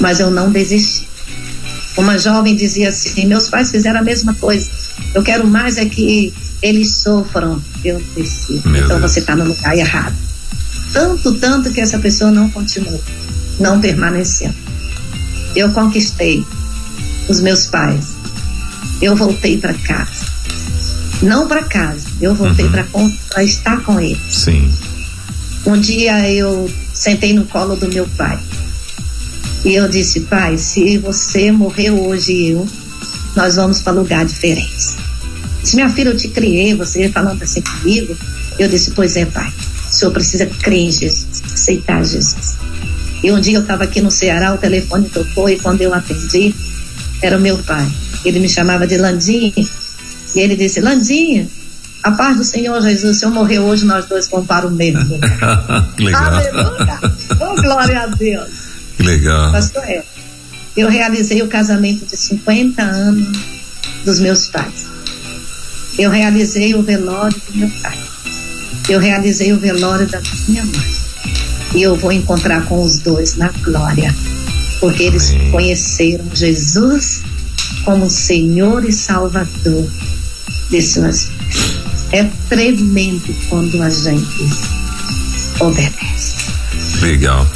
Mas eu não desisti. Uma jovem dizia assim: meus pais fizeram a mesma coisa. Eu quero mais é que eles sofram. Eu disse: então Deus. você está no lugar errado. Tanto, tanto que essa pessoa não continuou, não permaneceu. Eu conquistei os meus pais. Eu voltei para casa. Não para casa, eu voltei uhum. para estar com eles. Sim. Um dia eu sentei no colo do meu pai. E eu disse, pai, se você morrer hoje e eu, nós vamos para lugar diferente. Se minha filha, eu te criei, você falando assim comigo, eu disse, pois é, pai, o senhor precisa crer em Jesus, aceitar Jesus. E um dia eu estava aqui no Ceará, o telefone tocou e quando eu atendi, era o meu pai. Ele me chamava de Landinha. E ele disse: Landinha, a paz do Senhor Jesus, se eu morrer hoje, nós dois vamos para o mesmo. <laughs> legal. Aleluia! Oh, glória a Deus. Que legal. Pastor é, eu realizei o casamento de 50 anos dos meus pais. Eu realizei o velório do meu pai. Eu realizei o velório da minha mãe. E eu vou encontrar com os dois na glória porque eles Amém. conheceram Jesus como Senhor e Salvador de suas vidas. É tremendo quando a gente obedece. Legal.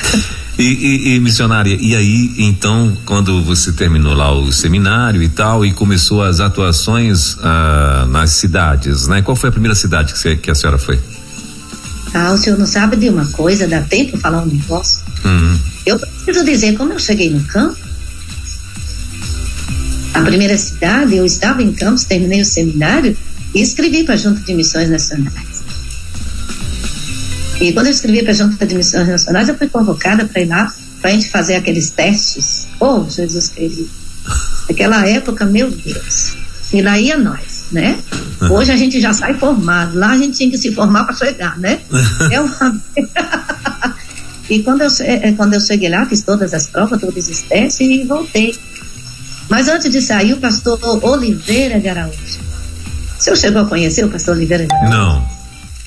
E, e, e, missionária, e aí então, quando você terminou lá o seminário e tal, e começou as atuações ah, nas cidades, né? Qual foi a primeira cidade que, você, que a senhora foi? Ah, o senhor não sabe de uma coisa? Dá tempo falar um negócio? Uhum. Eu preciso dizer, como eu cheguei no campo, a primeira cidade, eu estava em Campos, terminei o seminário e escrevi para a Junta de Missões Nacionais. E quando eu escrevi para a Junta de Missões Nacionais, eu fui convocada para ir lá para a gente fazer aqueles testes. Oh, Jesus querido. Naquela época, meu Deus. E lá ia nós, né? Hoje a gente já sai formado. Lá a gente tinha que se formar para chegar, né? <laughs> É uma. <laughs> E quando eu, é, é, quando eu cheguei lá, fiz todas as provas, todos os testes e voltei. Mas antes de sair, o pastor Oliveira de Araújo. O senhor chegou a conhecer o pastor Oliveira de Araújo? Não.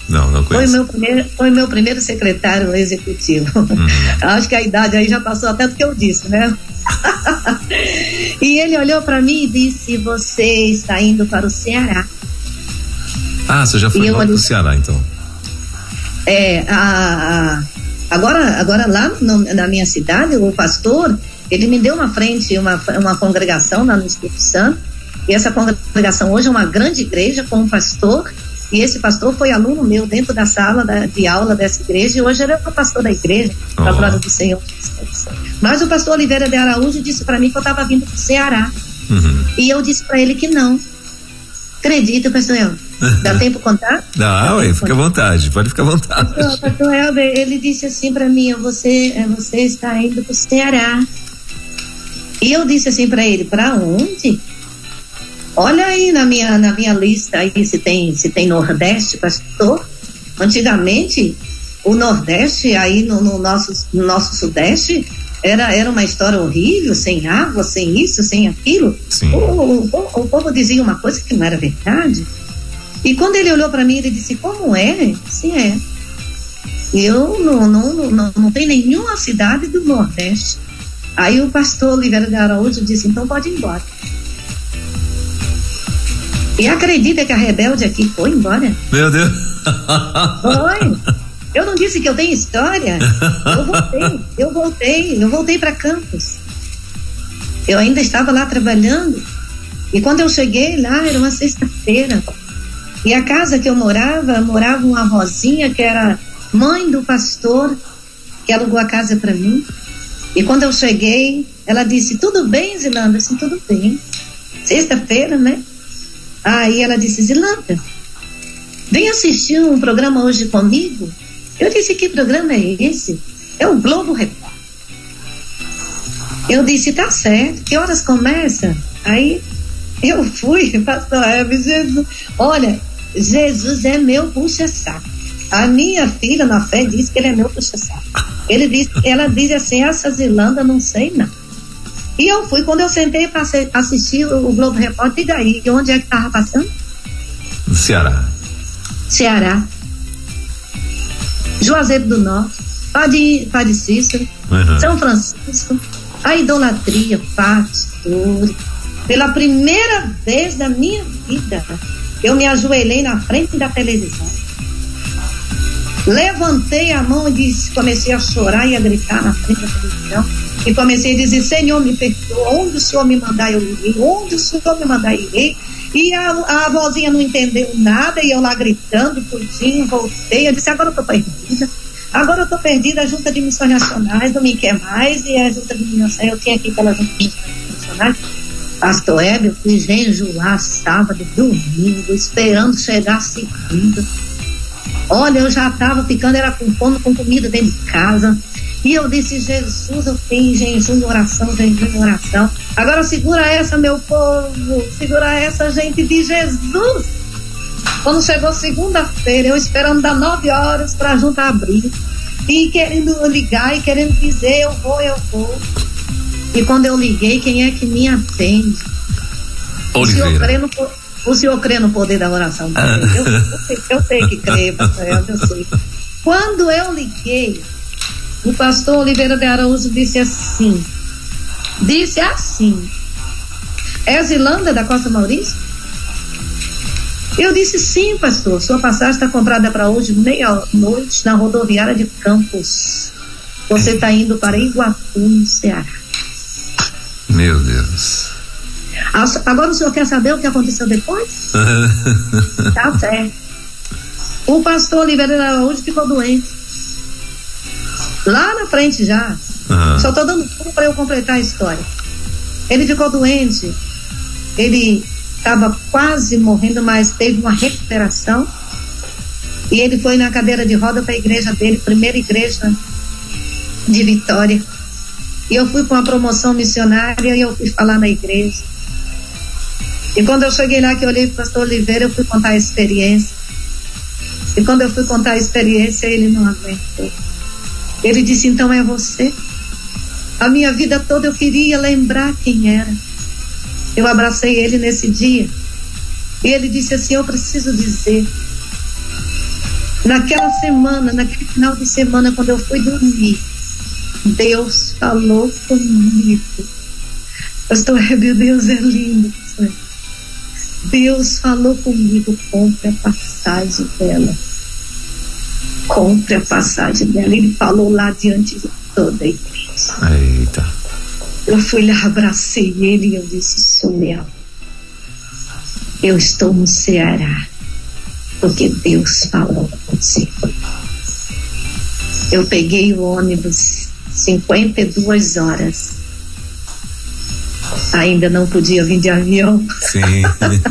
Não, não conheço. Foi meu primeiro, foi meu primeiro secretário executivo. Uhum. <laughs> Acho que a idade aí já passou até do que eu disse, né? <laughs> e ele olhou para mim e disse: Você está indo para o Ceará. Ah, você já foi para o Ceará então? É, a, a, agora, agora lá no, na minha cidade, o pastor, ele me deu uma frente, uma, uma congregação lá no Espírito Santo, e essa congregação hoje é uma grande igreja com um pastor, e esse pastor foi aluno meu dentro da sala da, de aula dessa igreja, e hoje ele é o pastor da igreja, para a glória do Senhor. Mas o pastor Oliveira de Araújo disse para mim que eu estava vindo para o Ceará. Uhum. E eu disse para ele que não. Acredita, pastor Elber? Dá <laughs> tempo contar? Dá, ué, fica à vontade, pode ficar à vontade. Pastor, pastor Elber, ele disse assim para mim, você, é, você está indo para o Ceará. E eu disse assim para ele, para onde? Olha aí na minha, na minha lista aí se tem, se tem Nordeste, pastor. Antigamente, o Nordeste aí no, no nosso, no nosso Sudeste era, era uma história horrível, sem água, sem isso, sem aquilo. O, o, o, o, povo dizia uma coisa que não era verdade. E quando ele olhou para mim, ele disse: Como é? Sim, é. Eu não, não, não, não tem nenhuma cidade do Nordeste. Aí o pastor Oliveira de Araújo disse: Então pode ir embora. E acredita que a rebelde aqui foi embora? Meu Deus! Foi! Eu não disse que eu tenho história. Eu voltei, eu voltei, eu voltei para Campos. Eu ainda estava lá trabalhando. E quando eu cheguei lá, era uma sexta-feira. E a casa que eu morava, morava uma vozinha que era mãe do pastor, que alugou a casa para mim. E quando eu cheguei, ela disse: Tudo bem, Zilanda? Assim, tudo bem. Sexta-feira, né? Aí ela disse: Zilanda, vem assistir um programa hoje comigo. Eu disse: Que programa é esse? É o Globo Repórter. Eu disse: Tá certo, que horas começa? Aí eu fui, <laughs> pastor Jesus. Olha, Jesus é meu puxa-saco. A minha filha na fé diz que ele é meu puxa-saco. Ele diz, ela diz assim: essa Zilanda não sei não. E eu fui, quando eu sentei para assistir o, Globo Repórter, e daí? E onde é que estava passando? No Ceará. Ceará. Juazeiro do Norte, Padre, Padre Cícero, uhum. São Francisco, a idolatria, pastor. Pela primeira vez na minha vida, eu me ajoelhei na frente da televisão. Levantei a mão e disse, comecei a chorar e a gritar na frente da televisão. E comecei a dizer, Senhor, me perdoa, onde o Senhor me mandar eu irei, onde o Senhor me mandar eu irei. E a, a vozinha não entendeu nada, e eu lá gritando, tudinho, voltei. Eu disse, agora eu tô perdida. Agora eu tô perdida, a Junta de Missões Nacionais não me quer mais, e a Junta de Missões, eu tinha aqui pela Junta de Missões Nacionais. Pastor Hebe, fui jejuar sábado, domingo, esperando chegar segunda. Olha, eu já estava ficando, era com fome, com comida dentro de casa. E eu disse, Jesus, eu tenho jejum de oração, jejum de oração. Agora segura essa, meu povo, segura essa, gente de Jesus. Quando chegou segunda-feira, eu esperando dar nove horas para a junta abrir. E querendo ligar e querendo dizer, eu vou, eu vou. E quando eu liguei, quem é que me atende? O senhor, crê no, o senhor crê no poder da oração? Ah. Eu, eu, sei, eu sei que crê, <laughs> pastor, eu sei. Quando eu liguei, o pastor Oliveira de Araújo disse assim, disse assim, é Zilanda da Costa Maurício? Eu disse sim, pastor, sua passagem está comprada para hoje, meia-noite, na rodoviária de Campos. Você está indo para Iguatu, no Ceará. Meu Deus. Agora o senhor quer saber o que aconteceu depois? <laughs> tá certo. O pastor Oliveira Araújo ficou doente lá na frente já. Uhum. Só estou dando tudo para eu completar a história. Ele ficou doente, ele estava quase morrendo, mas teve uma recuperação. E ele foi na cadeira de roda para a igreja dele, primeira igreja de Vitória. E eu fui para uma promoção missionária e eu fui falar na igreja. E quando eu cheguei lá, que eu olhei para o pastor Oliveira, eu fui contar a experiência. E quando eu fui contar a experiência, ele não aguentou. Ele disse: Então é você. A minha vida toda eu queria lembrar quem era. Eu abracei ele nesse dia. E ele disse assim: Eu preciso dizer. Naquela semana, naquele final de semana, quando eu fui dormir, Deus falou comigo. Pastor Rebel, Deus é lindo. Deus falou comigo, compre a passagem dela. compre a passagem dela. Ele falou lá diante de toda a igreja. Eita. Eu fui lá, abracei ele e eu disse, Sunel, eu estou no Ceará, porque Deus falou com você. Eu peguei o ônibus 52 horas. Ainda não podia vir de avião. Sim.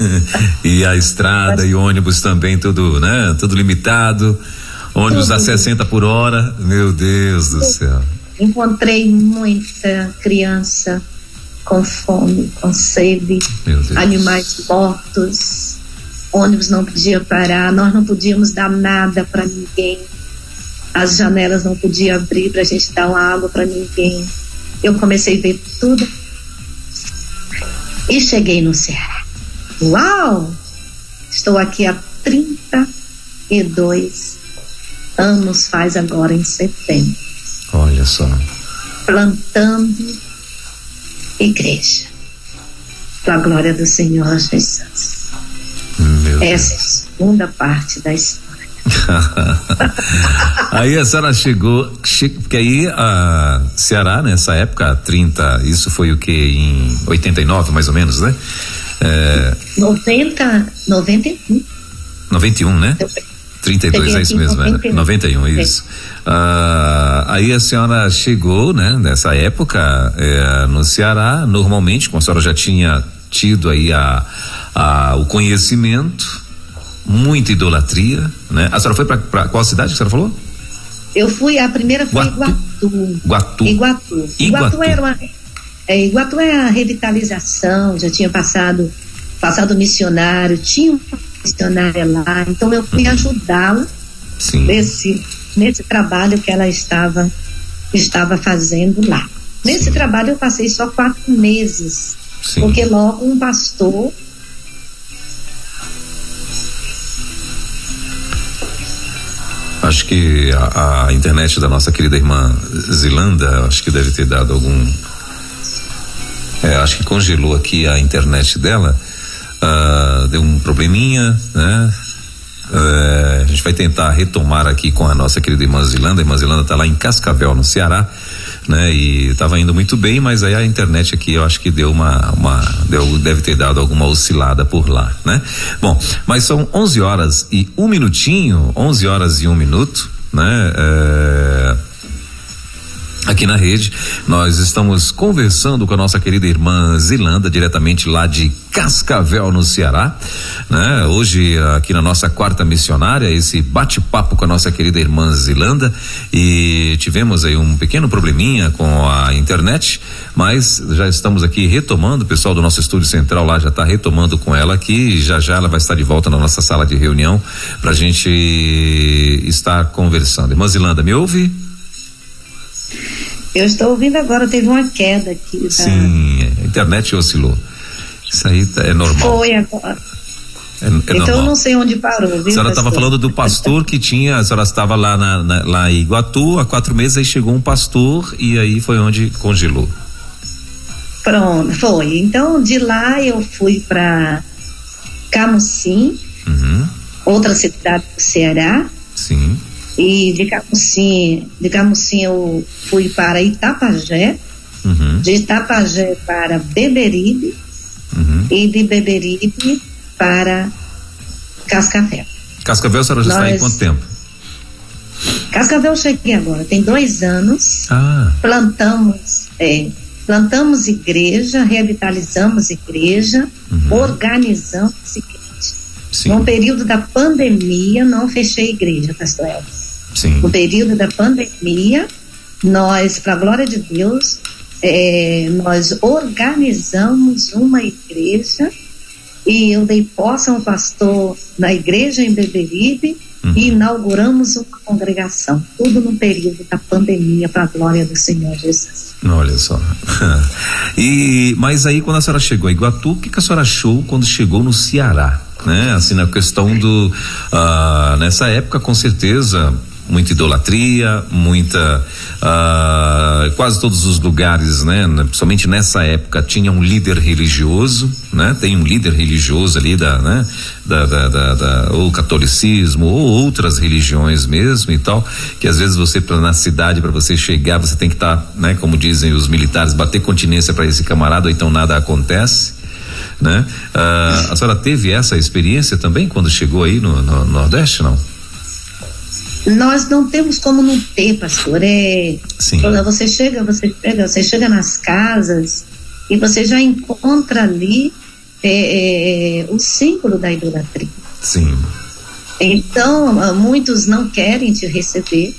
<laughs> e a estrada e ônibus também, tudo, né? Tudo limitado. Ônibus tudo. a 60 por hora. Meu Deus do céu. Encontrei muita criança com fome, com sede, animais mortos. Ônibus não podia parar, nós não podíamos dar nada para ninguém as janelas não podiam abrir para a gente dar uma água para ninguém. Eu comecei a ver tudo e cheguei no Ceará. Uau! Estou aqui há 32 anos, faz agora em setembro. Olha só. Plantando igreja. Para a glória do Senhor Jesus. Meu Essa Deus. é a segunda parte da história. <laughs> aí a senhora chegou, porque aí a Ceará, nessa época, 30, isso foi o que? Em 89, mais ou menos, né? É, 90, 91. 91, né? 32, é isso mesmo, 91, 91 isso. Ah, aí a senhora chegou, né, nessa época, é, no Ceará, normalmente, como a senhora já tinha tido aí a, a o conhecimento, muita idolatria, né? A senhora foi para qual cidade que a senhora falou? Eu fui, a primeira foi Guatu. Iguatu. Iguatu. Iguatu. Iguatu era uma, é, Iguatu é a revitalização, já tinha passado, passado missionário, tinha uma missionária lá, então eu fui uhum. ajudá-la nesse, nesse trabalho que ela estava, estava fazendo lá. Nesse Sim. trabalho eu passei só quatro meses, Sim. porque logo um pastor Acho que a, a, internet da nossa querida irmã Zilanda, acho que deve ter dado algum. É, acho que congelou aqui a internet dela. Uh, deu um probleminha, né? Uh, a gente vai tentar retomar aqui com a nossa querida irmã Zilanda. A irmã Zilanda está lá em Cascavel, no Ceará né? E estava indo muito bem, mas aí a internet aqui eu acho que deu uma, uma deu, deve ter dado alguma oscilada por lá, né? Bom, mas são 11 horas e um minutinho, 11 horas e um minuto, né? É aqui na rede. Nós estamos conversando com a nossa querida irmã Zilanda, diretamente lá de Cascavel, no Ceará. Né? Hoje, aqui na nossa quarta missionária, esse bate-papo com a nossa querida irmã Zilanda. E tivemos aí um pequeno probleminha com a internet, mas já estamos aqui retomando. O pessoal do nosso estúdio central lá já está retomando com ela aqui. Já já ela vai estar de volta na nossa sala de reunião para a gente estar conversando. Irmã Zilanda, me ouve? Eu estou ouvindo agora, teve uma queda aqui. Tá? Sim, a internet oscilou. Isso aí tá, é normal. Foi agora. É, é então normal. eu não sei onde parou. Viu, a senhora estava falando do pastor que tinha, a senhora estava lá, na, na, lá em Iguatu há quatro meses, aí chegou um pastor e aí foi onde congelou. Pronto, foi. Então de lá eu fui para Camusim, uhum. outra cidade do Ceará. Sim. E de Camusim, de Camusim eu fui para Itapajé, uhum. de Itapajé para Beberibe uhum. e de Beberibe para Cascavel. Cascavel a senhora já Nós... está em quanto tempo? Cascavel cheguei agora, tem dois anos. Ah. Plantamos, é, plantamos igreja, revitalizamos igreja, uhum. organizamos igreja. Sim. No período da pandemia, não fechei igreja, pastor Elvis. Sim. No período da pandemia, nós, para a glória de Deus, é, nós organizamos uma igreja e eu dei posse a um pastor na igreja em Beberibe uhum. e inauguramos uma congregação, tudo no período da pandemia, para a glória do Senhor Jesus. Olha só. <laughs> e Mas aí, quando a senhora chegou a Iguatu, o que, que a senhora achou quando chegou no Ceará? Né? Assim, na questão do. Uh, nessa época, com certeza, muita idolatria, muita. Uh, quase todos os lugares, né? Principalmente nessa época, tinha um líder religioso, né? Tem um líder religioso ali da, né? Da, da, da, da ou catolicismo ou outras religiões mesmo e tal, que às vezes você na cidade para você chegar você tem que estar, tá, né? Como dizem os militares, bater continência para esse camarada, ou então nada acontece né? Ah, a senhora teve essa experiência também quando chegou aí no, no, Nordeste, não? Nós não temos como não ter, pastor. É, Sim. Você chega, você chega, você chega nas casas e você já encontra ali é, é, o símbolo da idolatria. Sim. Então, ah, muitos não querem te receber,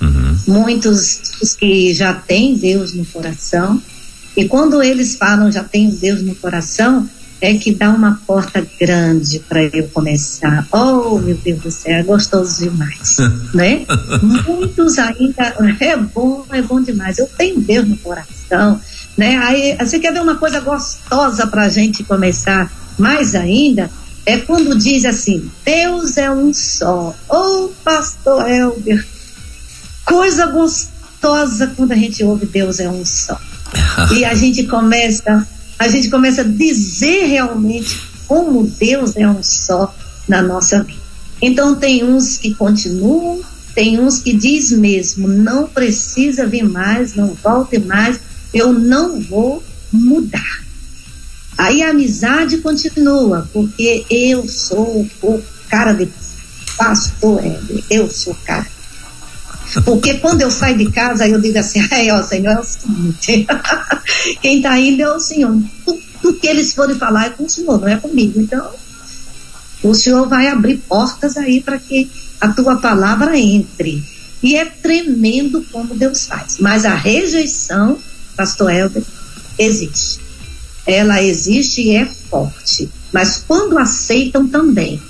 uhum. muitos os que já têm Deus no coração, e quando eles falam já tenho Deus no coração, é que dá uma porta grande para eu começar. Oh, meu Deus do céu, é gostoso demais, <laughs> né? Muitos ainda é bom, é bom demais. Eu tenho Deus no coração, né? Aí você quer ver uma coisa gostosa para a gente começar mais ainda? É quando diz assim: Deus é um só. Oh, Pastor Elber, coisa gostosa quando a gente ouve Deus é um só. <laughs> e a gente começa a gente começa a dizer realmente como Deus é um só na nossa vida. Então tem uns que continuam, tem uns que diz mesmo, não precisa vir mais, não volte mais, eu não vou mudar. Aí a amizade continua, porque eu sou o cara de pastor, eu sou o cara porque quando eu saio de casa, eu digo assim, ai, ó, Senhor, é o seguinte, <laughs> quem está indo é o Senhor. Tudo que eles forem falar é com o Senhor, não é comigo. Então, o Senhor vai abrir portas aí para que a tua palavra entre. E é tremendo como Deus faz. Mas a rejeição, pastor Helder, existe. Ela existe e é forte. Mas quando aceitam também,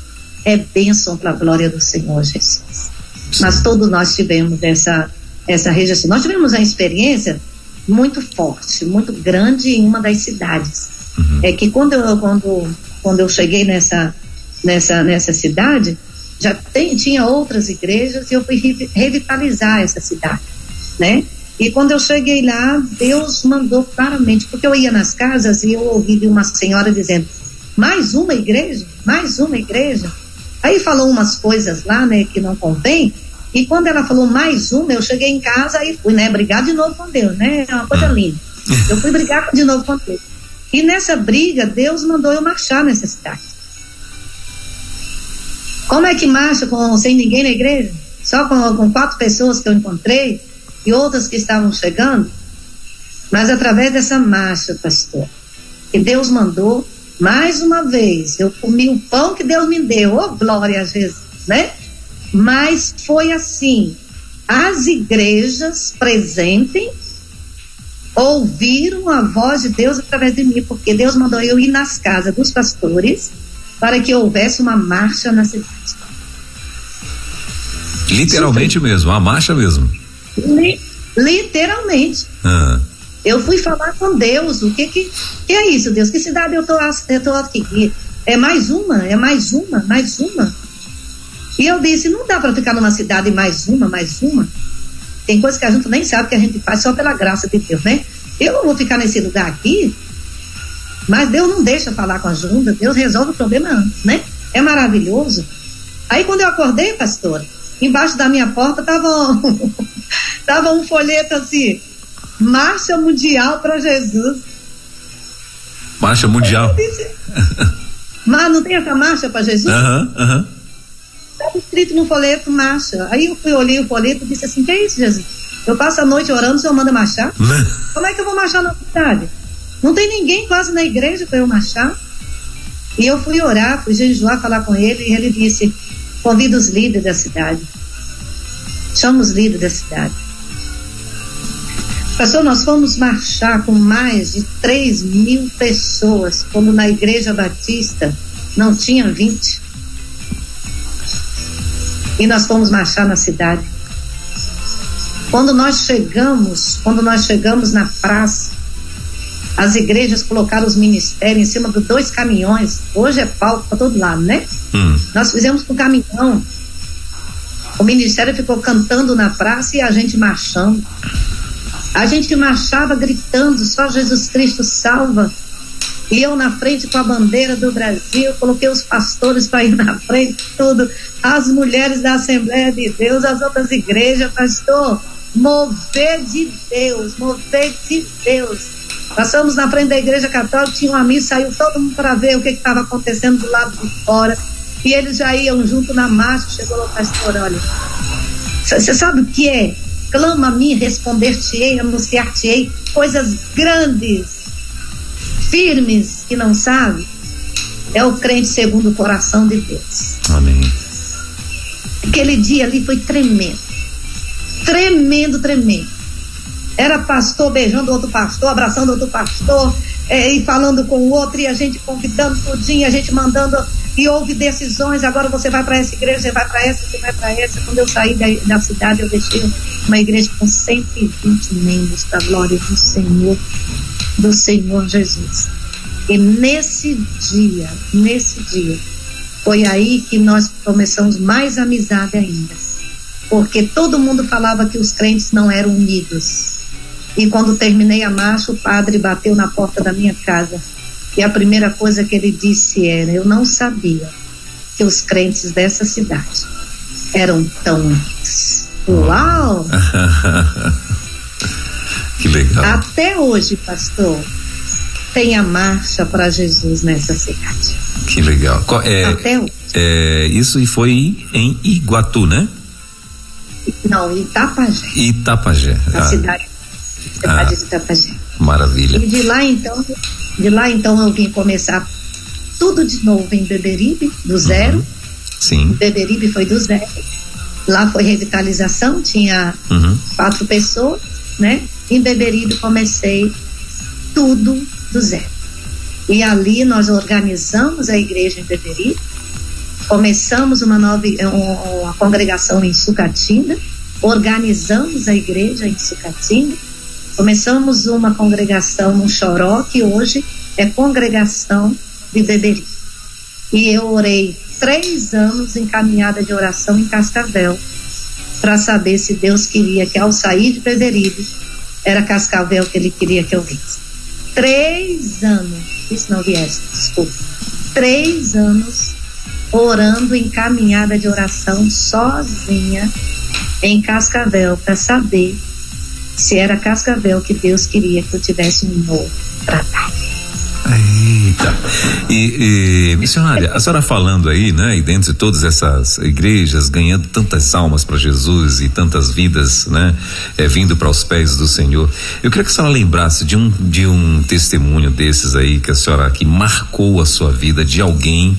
é bênção para a glória do Senhor Jesus mas todos nós tivemos essa, essa rejeição. Nós tivemos uma experiência muito forte, muito grande em uma das cidades. Uhum. É que quando eu, quando, quando eu cheguei nessa, nessa, nessa cidade, já tem, tinha outras igrejas e eu fui revitalizar essa cidade, né? E quando eu cheguei lá, Deus mandou claramente, porque eu ia nas casas e eu ouvi de uma senhora dizendo: mais uma igreja, mais uma igreja. Aí falou umas coisas lá, né, que não convém. E quando ela falou mais uma, eu cheguei em casa e fui, né, brigar de novo com Deus, né? É uma coisa ah. linda. Eu fui brigar de novo com Deus. E nessa briga, Deus mandou eu marchar nessa cidade. Como é que marcha com, sem ninguém na igreja? Só com, com quatro pessoas que eu encontrei e outras que estavam chegando? Mas através dessa marcha, pastor, que Deus mandou, mais uma vez, eu comi o pão que Deus me deu, oh glória a Jesus, né? Mas foi assim: as igrejas presentes ouviram a voz de Deus através de mim, porque Deus mandou eu ir nas casas dos pastores para que houvesse uma marcha na cidade. Literalmente Super. mesmo, uma marcha mesmo. Li, literalmente. Ah. Eu fui falar com Deus, o que que, que é isso, Deus? Que cidade eu tô, eu tô aqui? É mais uma, é mais uma, mais uma. E eu disse, não dá para ficar numa cidade mais uma, mais uma. Tem coisas que a gente nem sabe que a gente faz só pela graça de Deus, né? Eu não vou ficar nesse lugar aqui, mas Deus não deixa falar com a Junda, Deus resolve o problema antes, né? É maravilhoso. Aí quando eu acordei, pastor, embaixo da minha porta tava <laughs> tava um folheto assim, Marcha Mundial para Jesus. Marcha Mundial. <laughs> Mas não tem essa marcha para Jesus? Aham, uhum, aham. Uhum. Estava escrito no folheto marcha. Aí eu fui, olhei o folheto e disse assim: Que é isso, Jesus? Eu passo a noite orando, o senhor manda marchar? Como é que eu vou marchar na cidade? Não tem ninguém quase na igreja para eu marchar. E eu fui orar, fui jejuar, falar com ele, e ele disse: Convida os líderes da cidade. Chama os líderes da cidade. Pastor, nós fomos marchar com mais de 3 mil pessoas, como na Igreja Batista não tinha 20 e nós fomos marchar na cidade. Quando nós chegamos, quando nós chegamos na praça, as igrejas colocaram os ministérios em cima de dois caminhões. Hoje é palco para todo lado, né? Hum. Nós fizemos com um caminhão. O ministério ficou cantando na praça e a gente marchando. A gente marchava gritando: só Jesus Cristo salva. E eu na frente com a bandeira do Brasil, coloquei os pastores para ir na frente, tudo, as mulheres da Assembleia de Deus, as outras igrejas, pastor, mover de Deus, mover de Deus. Passamos na frente da igreja católica, tinha uma missa, saiu todo mundo para ver o que estava acontecendo do lado de fora. E eles já iam junto na marcha, chegou lá o pastor, olha, você sabe o que é? Clama a mim, responder-te-ei, anunciar-te-ei coisas grandes, firmes, que não sabe. É o crente segundo o coração de Deus. Amém. Aquele dia ali foi tremendo. Tremendo, tremendo. Era pastor beijando outro pastor, abraçando outro pastor, é, e falando com o outro, e a gente convidando tudinho, a gente mandando, e houve decisões, agora você vai para essa igreja, você vai para essa, você vai para essa. Quando eu saí da, da, cidade, eu deixei uma igreja com 120 membros da glória do Senhor, do Senhor Jesus. E nesse dia, nesse dia, foi aí que nós começamos mais amizade ainda. Porque todo mundo falava que os crentes não eram unidos e quando terminei a marcha, o padre bateu na porta da minha casa. E a primeira coisa que ele disse era: Eu não sabia que os crentes dessa cidade eram tão. Uau! <laughs> que legal. Até hoje, pastor, tem a marcha para Jesus nessa cidade. Que legal. É, Até hoje. É, isso foi em Iguatu, né? Não, Itapajé. Itapajé. A ah. cidade cidade ah, de Itapajé. Maravilha. E de lá então, de lá então eu vim começar tudo de novo em Beberibe, do uhum. zero. Uhum. Sim. Beberibe foi do zero. Lá foi revitalização, tinha uhum. quatro pessoas, né? Em Beberibe comecei tudo do zero. E ali nós organizamos a igreja em Beberibe, começamos uma nova uma congregação em Sucatina, organizamos a igreja em Sucatina, Começamos uma congregação no Choró, que hoje é congregação de Beberi. E eu orei três anos em caminhada de oração em Cascavel, para saber se Deus queria que ao sair de Beberibe, era Cascavel que ele queria que eu visse. Três anos, isso não viesse, desculpa. Três anos orando em caminhada de oração sozinha em Cascavel para saber se era Cascavel que Deus queria que eu tivesse um novo trabalho. Eita. E, e, missionária, a senhora falando aí, né, e dentro de todas essas igrejas, ganhando tantas almas para Jesus e tantas vidas, né, é, vindo para os pés do Senhor. Eu queria que a senhora lembrasse de um, de um testemunho desses aí que a senhora, que marcou a sua vida, de alguém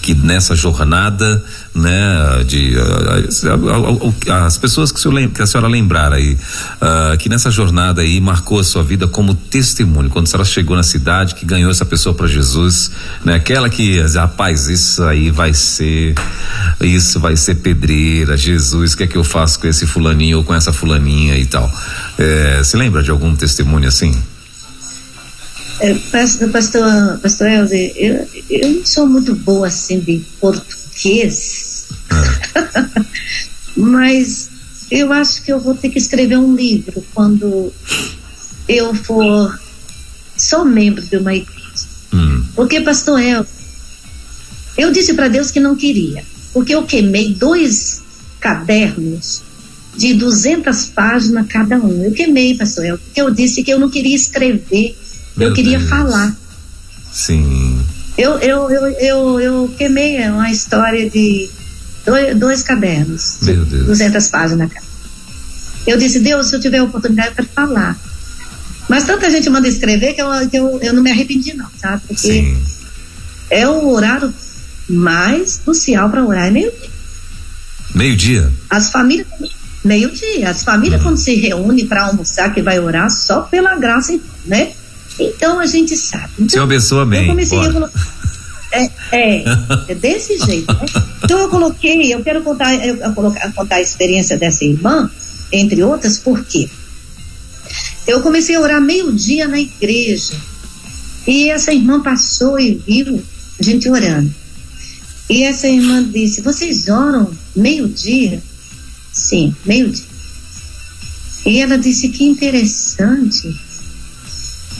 que nessa jornada né, de uh, as pessoas que, que, a senhora lembrar aí, uh, que nessa jornada aí marcou a sua vida como testemunho, quando a senhora chegou na cidade, que ganhou essa pessoa para Jesus, né, aquela que, rapaz, isso aí vai ser, isso vai ser pedreira, Jesus, o que é que eu faço com esse fulaninho ou com essa fulaninha e tal. É, se lembra de algum testemunho assim? É, pastor, pastor Elze, eu, eu não sou muito boa assim de português porquês. É. <laughs> Mas eu acho que eu vou ter que escrever um livro quando eu for só membro de uma igreja. Hum. Porque, pastor El, eu disse para Deus que não queria, porque eu queimei dois cadernos de 200 páginas cada um. Eu queimei, pastor El, porque eu disse que eu não queria escrever, Meu eu queria Deus. falar. Sim. Eu, eu, eu, eu, eu queimei uma história de dois, dois cadernos, Meu Deus. 200 páginas. Eu disse, Deus, se eu tiver oportunidade, eu quero falar. Mas tanta gente manda escrever que eu, que eu, eu não me arrependi, não, sabe? Porque Sim. é o horário mais crucial para orar, é meio-dia. Meio-dia? As famílias, meio-dia. As famílias, uhum. quando se reúnem para almoçar, que vai orar só pela graça, né? Então a gente sabe. Então, Senhor abençoa bem. Eu comecei a colocar. É, é, é, desse <laughs> jeito, né? Então eu coloquei, eu quero contar, eu, eu colocar, contar a experiência dessa irmã, entre outras, por quê? Eu comecei a orar meio-dia na igreja. E essa irmã passou e viu a gente orando. E essa irmã disse: Vocês oram meio-dia? Sim, meio-dia. E ela disse que interessante.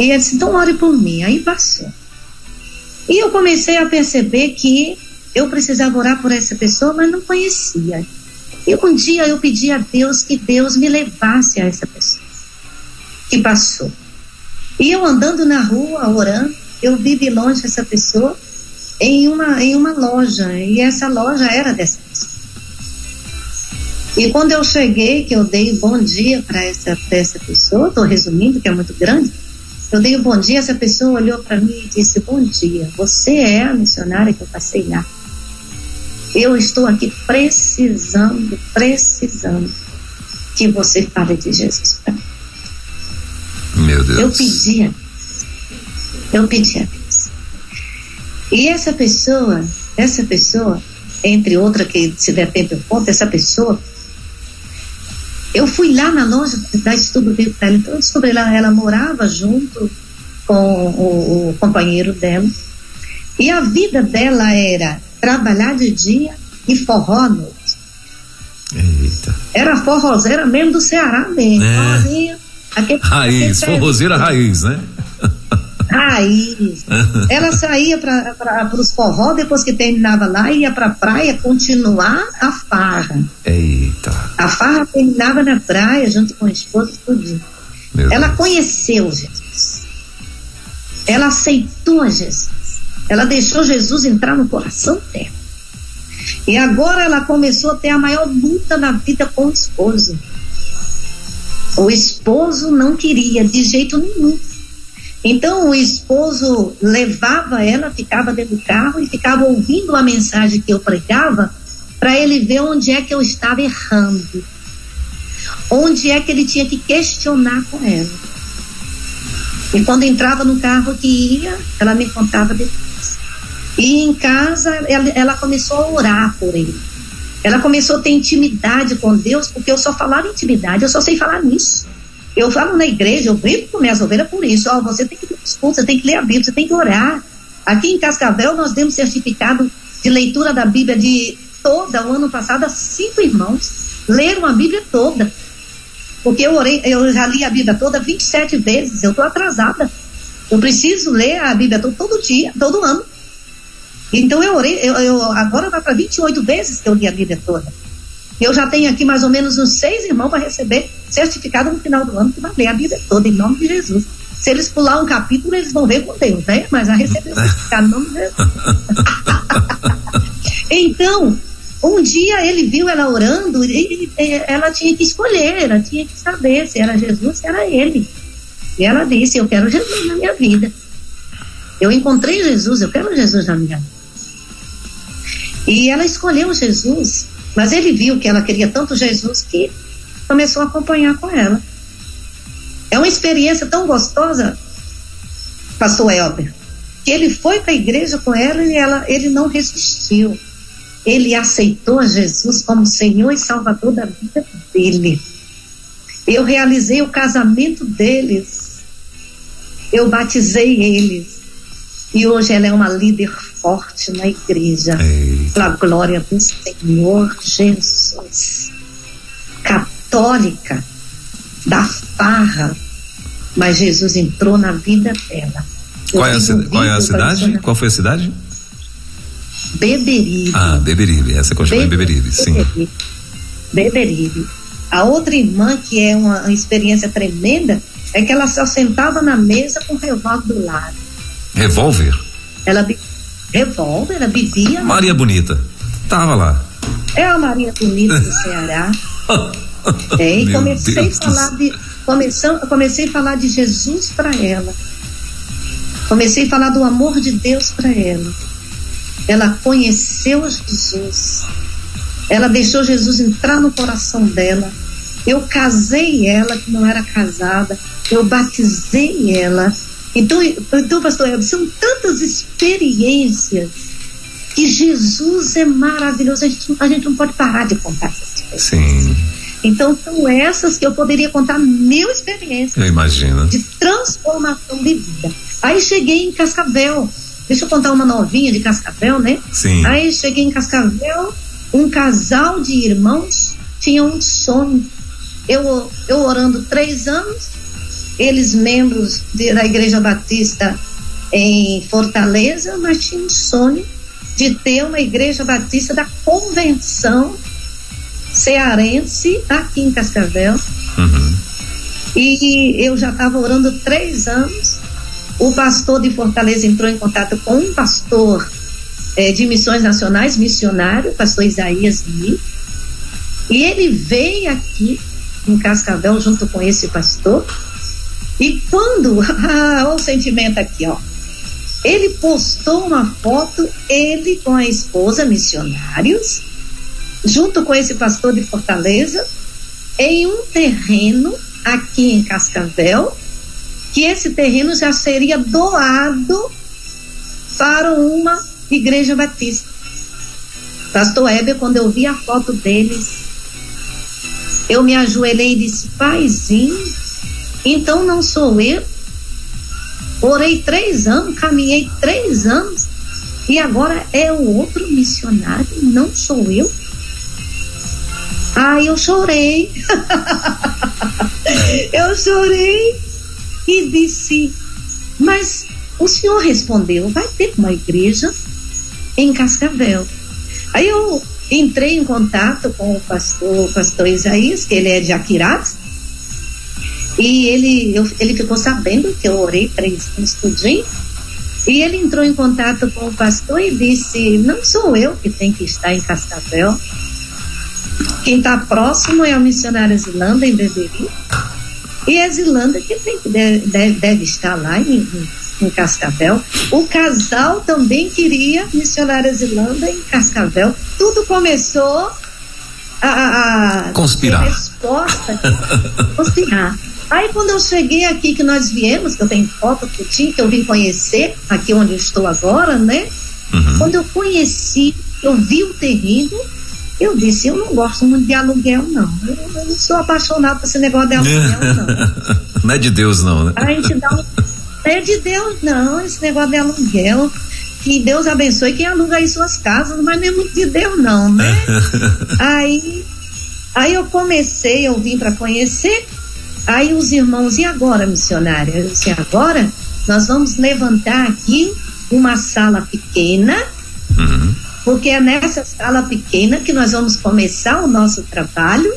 E ela disse, então ore por mim. Aí passou. E eu comecei a perceber que eu precisava orar por essa pessoa, mas não conhecia. E um dia eu pedi a Deus que Deus me levasse a essa pessoa que passou. E eu andando na rua, orando, eu vi de longe essa pessoa em uma, em uma loja, e essa loja era dessa pessoa. E quando eu cheguei, que eu dei bom dia para essa, essa pessoa, estou resumindo, que é muito grande, eu dei um bom dia, essa pessoa olhou para mim e disse: Bom dia, você é a missionária que eu passei lá. Eu estou aqui precisando, precisando que você fale de Jesus para mim. Meu Deus. Eu pedi a Eu pedi a Deus. E essa pessoa, essa pessoa, entre outra que se der tempo eu conto, essa pessoa, eu fui lá na loja da estudo dele para ela, então eu descobri lá, ela morava junto com o, o companheiro dela, e a vida dela era trabalhar de dia e forró à noite. Eita. Era forrozeira mesmo do Ceará mesmo. É. Forrozinha, aquele, Raiz, aquele forrozeira raiz, né? Raiz. <laughs> Ela saía para os forró, depois que terminava lá, ia para a praia continuar a farra. Eita. A farra terminava na praia, junto com o esposo, tudo. Meu Ela Deus. conheceu Jesus. Ela aceitou Jesus. Ela deixou Jesus entrar no coração dela. E agora ela começou a ter a maior luta na vida com o esposo. O esposo não queria de jeito nenhum. Então o esposo levava ela, ficava dentro do carro e ficava ouvindo a mensagem que eu pregava para ele ver onde é que eu estava errando. Onde é que ele tinha que questionar com ela. E quando entrava no carro que ia, ela me contava depois. E em casa, ela, ela começou a orar por ele. Ela começou a ter intimidade com Deus, porque eu só falava intimidade, eu só sei falar nisso. Eu falo na igreja, eu brigo com minhas ovelhas por isso. Ó, você tem que escuta, você tem que ler a Bíblia, você tem que orar. Aqui em Cascavel, nós demos certificado de leitura da Bíblia de toda o ano passado cinco irmãos. Leram a Bíblia toda. Porque eu orei, eu já li a Bíblia toda 27 vezes, eu estou atrasada. Eu preciso ler a Bíblia toda, todo dia, todo ano. Então eu orei, eu, eu agora vai para 28 vezes que eu li a Bíblia toda. Eu já tenho aqui mais ou menos uns seis irmãos para receber certificado no final do ano que vai ler a Bíblia toda, em nome de Jesus. Se eles pular um capítulo, eles vão ver com Deus, né? Mas a receber o certificado em nome de Jesus. <laughs> então, um dia ele viu ela orando e, e ela tinha que escolher, ela tinha que saber se era Jesus, se era ele. E ela disse: Eu quero Jesus na minha vida. Eu encontrei Jesus, eu quero Jesus na minha vida. E ela escolheu Jesus, mas ele viu que ela queria tanto Jesus que começou a acompanhar com ela. É uma experiência tão gostosa, pastor Elber, que ele foi para a igreja com ela e ela, ele não resistiu. Ele aceitou Jesus como Senhor e Salvador da vida dele. Eu realizei o casamento deles. Eu batizei eles. E hoje ela é uma líder forte na igreja. Eita. Pela glória do Senhor Jesus. Católica, da farra. Mas Jesus entrou na vida dela. Qual é, a, qual é a cidade? Qual foi a cidade? Beberibe. Ah, Beberibe. Essa continua em Beberibe, sim. Beberibe. Beberibe. A outra irmã, que é uma, uma experiência tremenda, é que ela só sentava na mesa com o revólver do lado. Revólver. Ela be- revólver, ela bebia. Maria Bonita. Tava lá. É a Maria Bonita do Ceará. <laughs> É, e Meu comecei Deus a falar de começam, comecei a falar de Jesus para ela. Comecei a falar do amor de Deus para ela. Ela conheceu Jesus. Ela deixou Jesus entrar no coração dela. Eu casei ela, que não era casada. Eu batizei ela. Então, então pastor Elber, são tantas experiências que Jesus é maravilhoso. A gente, a gente não pode parar de contar essas experiências. Sim, Então são essas que eu poderia contar mil experiências eu imagino. de transformação de vida. Aí cheguei em Cascavel. Deixa eu contar uma novinha de Cascavel, né? Sim. Aí cheguei em Cascavel, um casal de irmãos tinham um sonho. Eu, eu orando três anos, eles membros de, da Igreja Batista em Fortaleza, mas tinham um sonho de ter uma Igreja Batista da Convenção Cearense aqui em Cascavel. Uhum. E eu já estava orando três anos. O pastor de Fortaleza entrou em contato com um pastor é, de missões nacionais, missionário, pastor Isaías Mi. E ele veio aqui em Cascavel junto com esse pastor. E quando, <laughs> ah, olha o sentimento aqui, ó. Ele postou uma foto, ele com a esposa, missionários, junto com esse pastor de Fortaleza, em um terreno aqui em Cascavel, que esse terreno já seria doado para uma igreja batista. Pastor Heber, quando eu vi a foto deles, eu me ajoelhei e disse: Paizinho, então não sou eu. Orei três anos, caminhei três anos, e agora é o outro missionário, não sou eu. Aí eu chorei. <laughs> eu chorei e disse: Mas o senhor respondeu, vai ter uma igreja em Cascavel. Aí eu entrei em contato com o pastor, o pastor Isaías, que ele é de Aquiraz, e ele, eu, ele ficou sabendo que eu orei três anos tudinho, e ele entrou em contato com o pastor e disse: Não sou eu que tenho que estar em Cascavel. Quem está próximo é a missionária Zilanda em Beberi. E a Zilanda que tem, deve, deve estar lá em, em Cascavel. O casal também queria missionária Zilanda em Cascavel. Tudo começou a, a conspirar. Resposta, <laughs> conspirar. Aí quando eu cheguei aqui, que nós viemos, que eu tenho foto que eu tinha, que eu vim conhecer, aqui onde eu estou agora, né? Uhum. Quando eu conheci, eu vi o terreno, eu disse, eu não gosto muito de aluguel, não. Eu, eu não sou apaixonado por esse negócio de aluguel, não. <laughs> não é de Deus, não, né? A gente dá um <laughs> é de Deus, não, esse negócio de aluguel. Que Deus abençoe quem aluga aí suas casas, mas não é muito de Deus, não, né? <laughs> aí, aí eu comecei, eu vim para conhecer. Aí os irmãos, e agora, missionária? Eu disse, agora nós vamos levantar aqui uma sala pequena, uhum. porque é nessa sala pequena que nós vamos começar o nosso trabalho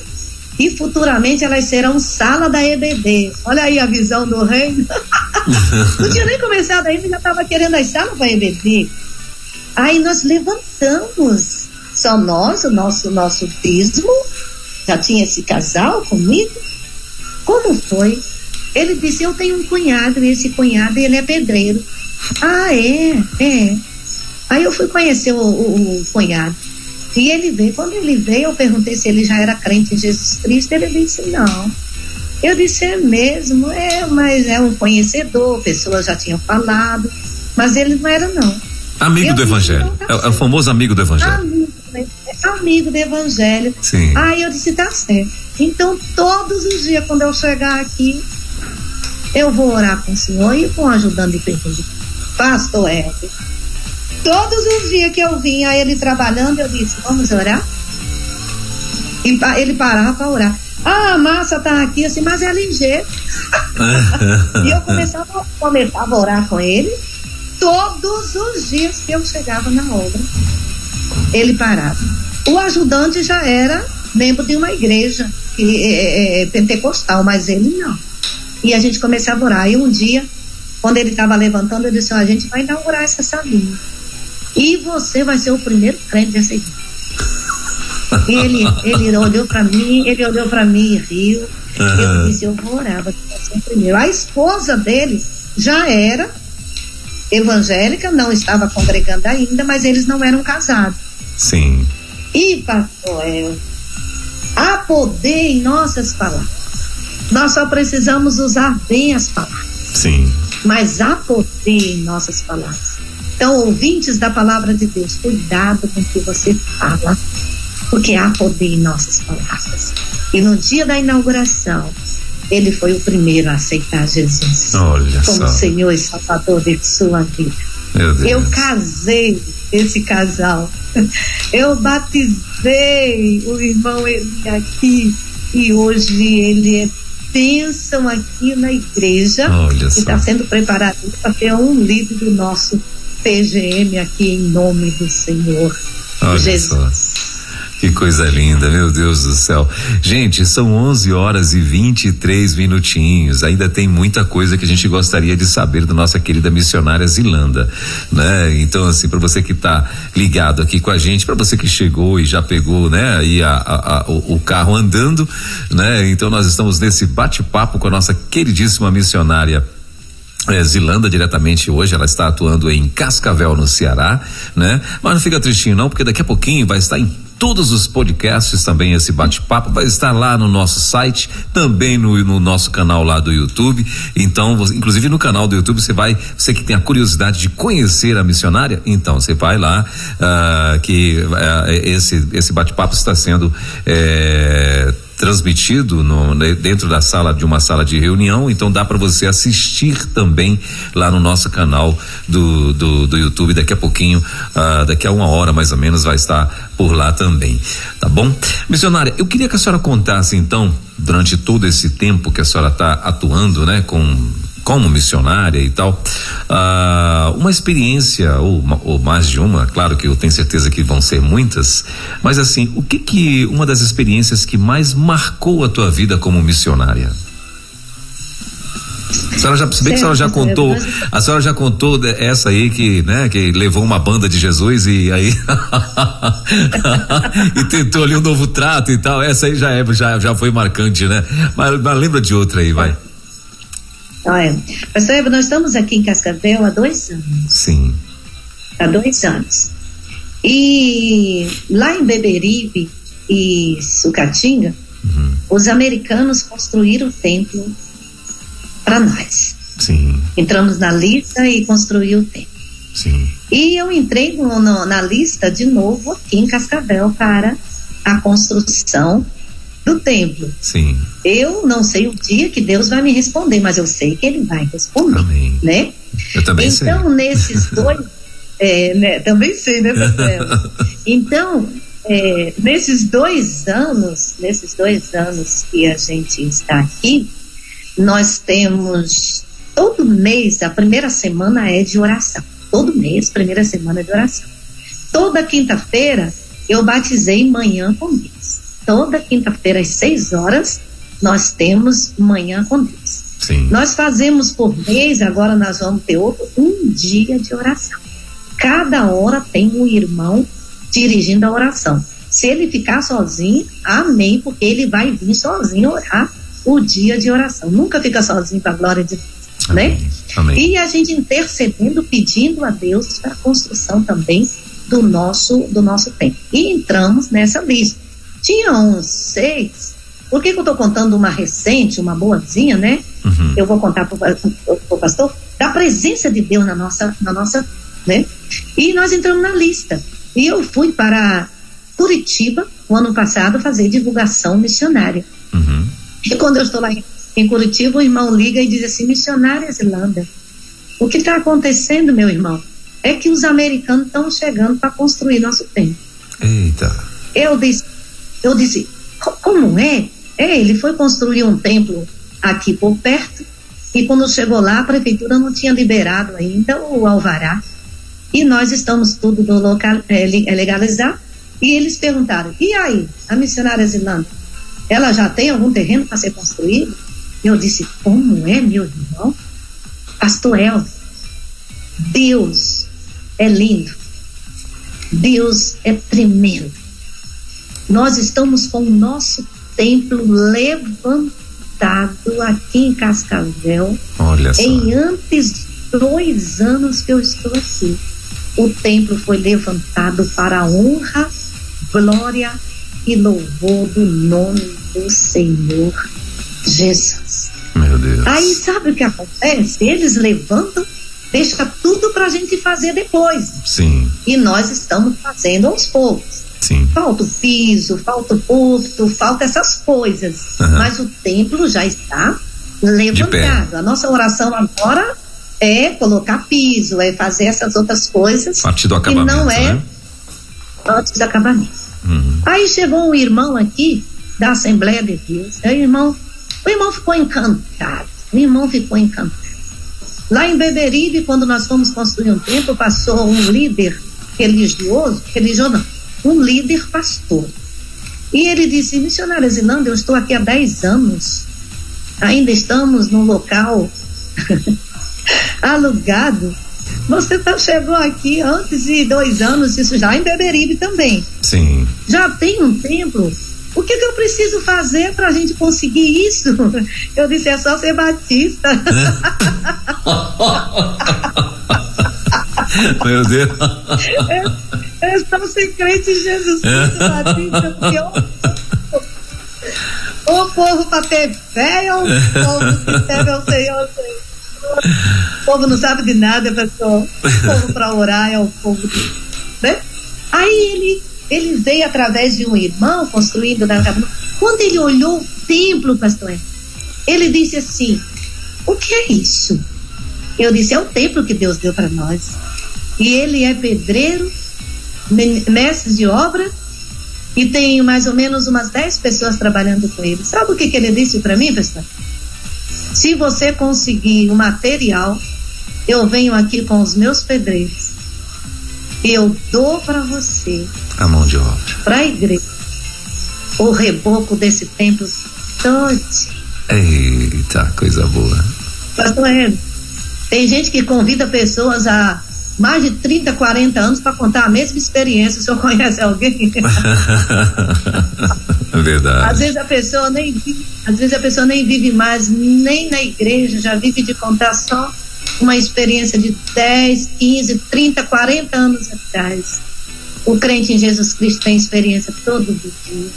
e futuramente elas serão sala da EBD. Olha aí a visão do reino. <laughs> Não tinha nem começado ainda, já estava querendo as salas para EBD. Aí nós levantamos, só nós, o nosso, nosso dízimo, já tinha esse casal comigo. Como foi? Ele disse, eu tenho um cunhado, e esse cunhado, ele é pedreiro. Ah, é? É. Aí eu fui conhecer o, o, o cunhado. E ele veio, quando ele veio, eu perguntei se ele já era crente em Jesus Cristo, ele disse não. Eu disse, é mesmo, é, mas é um conhecedor, pessoas já tinham falado, mas ele não era não. Amigo eu do disse, Evangelho, tá é, é, o famoso amigo do Evangelho. Amigo, né? amigo do Evangelho. Sim. Aí eu disse, tá certo. Então, todos os dias, quando eu chegar aqui, eu vou orar com o senhor e com o ajudando de. Pastor Herbert, Todos os dias que eu vinha ele trabalhando, eu disse, vamos orar? E ele parava para orar. Ah, a massa tá aqui assim, mas é ligeiro. <laughs> e eu começava, começava a orar com ele todos os dias que eu chegava na obra. Ele parava. O ajudante já era membro de uma igreja é, é, pentecostal, mas ele não. E a gente começava a orar. E um dia, quando ele estava levantando, eu disse: a gente vai inaugurar essa salinha. E você vai ser o primeiro crente dessa igreja. Ele, ele olhou para mim, ele olhou para mim e riu. Uhum. Eu disse, eu vou orar, vai ser o primeiro. A esposa dele já era evangélica, não estava congregando ainda, mas eles não eram casados. Sim. E, pastor, há poder em nossas palavras. Nós só precisamos usar bem as palavras. Sim. Mas há poder em nossas palavras. Então, ouvintes da palavra de Deus, cuidado com o que você fala, porque há poder em nossas palavras. E no dia da inauguração, ele foi o primeiro a aceitar Jesus Olha como só. Senhor e Salvador de sua vida. Eu casei esse casal. <laughs> Eu batizei levei o irmão Eli aqui e hoje ele é bênção aqui na igreja. Olha que está sendo preparado para ter um líder do nosso PGM aqui em nome do Senhor. Olha Jesus. Só. Que coisa linda, meu Deus do céu. Gente, são 11 horas e 23 minutinhos. Ainda tem muita coisa que a gente gostaria de saber da nossa querida missionária Zilanda, né? Então, assim, para você que está ligado aqui com a gente, para você que chegou e já pegou, né, aí a, a, a, o, o carro andando, né? Então, nós estamos nesse bate-papo com a nossa queridíssima missionária é, Zilanda diretamente hoje, ela está atuando em Cascavel, no Ceará, né? Mas não fica tristinho não, porque daqui a pouquinho vai estar em todos os podcasts também esse bate-papo vai estar lá no nosso site, também no, no, nosso canal lá do YouTube. Então, você, inclusive no canal do YouTube você vai, você que tem a curiosidade de conhecer a missionária, então você vai lá uh, que uh, esse esse bate-papo está sendo eh, transmitido no, né, dentro da sala de uma sala de reunião, então dá para você assistir também lá no nosso canal do, do, do YouTube. Daqui a pouquinho, uh, daqui a uma hora mais ou menos, vai estar por lá também. Tá bom? Missionária, eu queria que a senhora contasse então, durante todo esse tempo que a senhora está atuando, né, com como missionária e tal, ah, uma experiência ou, ou, mais de uma, claro que eu tenho certeza que vão ser muitas, mas assim, o que que uma das experiências que mais marcou a tua vida como missionária? A senhora já percebeu que a senhora já contou, a senhora já contou essa aí que, né, que levou uma banda de Jesus e aí <laughs> e tentou ali um novo trato e tal. Essa aí já é, já, já foi marcante, né? Mas, mas lembra de outra aí, vai. Olha, pastor Eva, nós estamos aqui em Cascavel há dois anos. Sim. Há dois anos. E lá em Beberibe e Sucatinga, uhum. os americanos construíram o templo para nós. Sim. Entramos na lista e construiu o templo. Sim. E eu entrei no, no, na lista de novo aqui em Cascavel para a construção do templo. Sim. Eu não sei o dia que Deus vai me responder, mas eu sei que Ele vai responder, Amém. né? Eu também então, sei. Então nesses <laughs> dois, é, né, também sei, né, Marcelo? <laughs> Então é, nesses dois anos, nesses dois anos que a gente está aqui, nós temos todo mês a primeira semana é de oração. Todo mês, primeira semana é de oração. Toda quinta-feira eu batizei manhã com Deus toda quinta-feira às 6 horas nós temos manhã com Deus. Sim. Nós fazemos por mês, agora nós vamos ter outro, um dia de oração. Cada hora tem um irmão dirigindo a oração. Se ele ficar sozinho, amém, porque ele vai vir sozinho orar o dia de oração. Nunca fica sozinho para a glória de Deus, amém. né? Amém. E a gente intercedendo, pedindo a Deus para a construção também do nosso do nosso tempo. E entramos nessa lista. Tinha uns seis. Por que, que eu estou contando uma recente, uma boazinha, né? Uhum. Eu vou contar para o pastor da presença de Deus na nossa, na nossa, né? E nós entramos na lista. E eu fui para Curitiba, o ano passado, fazer divulgação missionária. Uhum. E quando eu estou lá em, em Curitiba, o irmão liga e diz assim: Missionária Zelanda, o que está acontecendo, meu irmão? É que os americanos estão chegando para construir nosso templo. Eita. Eu disse: eu disse, como é? É, ele foi construir um templo aqui por perto e quando chegou lá a prefeitura não tinha liberado ainda o alvará e nós estamos tudo do local é, é legalizar e eles perguntaram, e aí, a missionária Zilanda, ela já tem algum terreno para ser construído? Eu disse, como é, meu irmão? Pastor El, Deus é lindo, Deus é tremendo nós estamos com o nosso templo levantado aqui em Cascavel. Olha só. Em antes dois anos que eu estou aqui. O templo foi levantado para a honra, glória e louvor do nome do Senhor Jesus. Meu Deus. Aí sabe o que acontece? Eles levantam, deixa tudo para a gente fazer depois. Sim. E nós estamos fazendo aos poucos. Sim. Falta o piso, falta o púlpito, falta essas coisas. Uhum. Mas o templo já está levantado. A nossa oração agora é colocar piso, é fazer essas outras coisas. A partir do acabamento. E não é né? antes do acabamento. Uhum. Aí chegou um irmão aqui da Assembleia de Deus. O irmão, o irmão ficou encantado. O irmão ficou encantado. Lá em Beberibe, quando nós fomos construir um templo, passou um líder religioso, religioso não, um líder pastor. E ele disse, missionária Zinanda, eu estou aqui há 10 anos, ainda estamos num local <laughs> alugado. Você tá, chegou aqui antes de dois anos, isso já em Beberibe também. Sim. Já tem um templo. O que, que eu preciso fazer para a gente conseguir isso? <laughs> Eu disse, é só ser batista. <laughs> Meu Deus. É, é só ser crente em Jesus Cristo, batista, porque eu, o povo para ter fé é o povo que serve ao Senhor. O povo não sabe de nada, pessoal. O povo para orar é o povo. Né? Aí ele, ele veio através de um irmão construindo na Quando ele olhou o templo, pastor, ele disse assim: O que é isso? Eu disse: É o templo que Deus deu para nós. E ele é pedreiro, mestre de obra, e tem mais ou menos umas 10 pessoas trabalhando com ele. Sabe o que, que ele disse para mim, pastor? Se você conseguir o material, eu venho aqui com os meus pedreiros. Eu dou para você. A mão de obra. Para a igreja. O reboco desse templo todo. Eita, coisa boa. Pastor Hélio, tem gente que convida pessoas a mais de 30, 40 anos para contar a mesma experiência. O senhor <laughs> conhece alguém? <laughs> Verdade. Às vezes a pessoa nem vive, às vezes a pessoa nem vive mais nem na igreja, já vive de contar só uma experiência de 10, 15, 30, 40 anos atrás. O crente em Jesus Cristo tem experiência todo dia.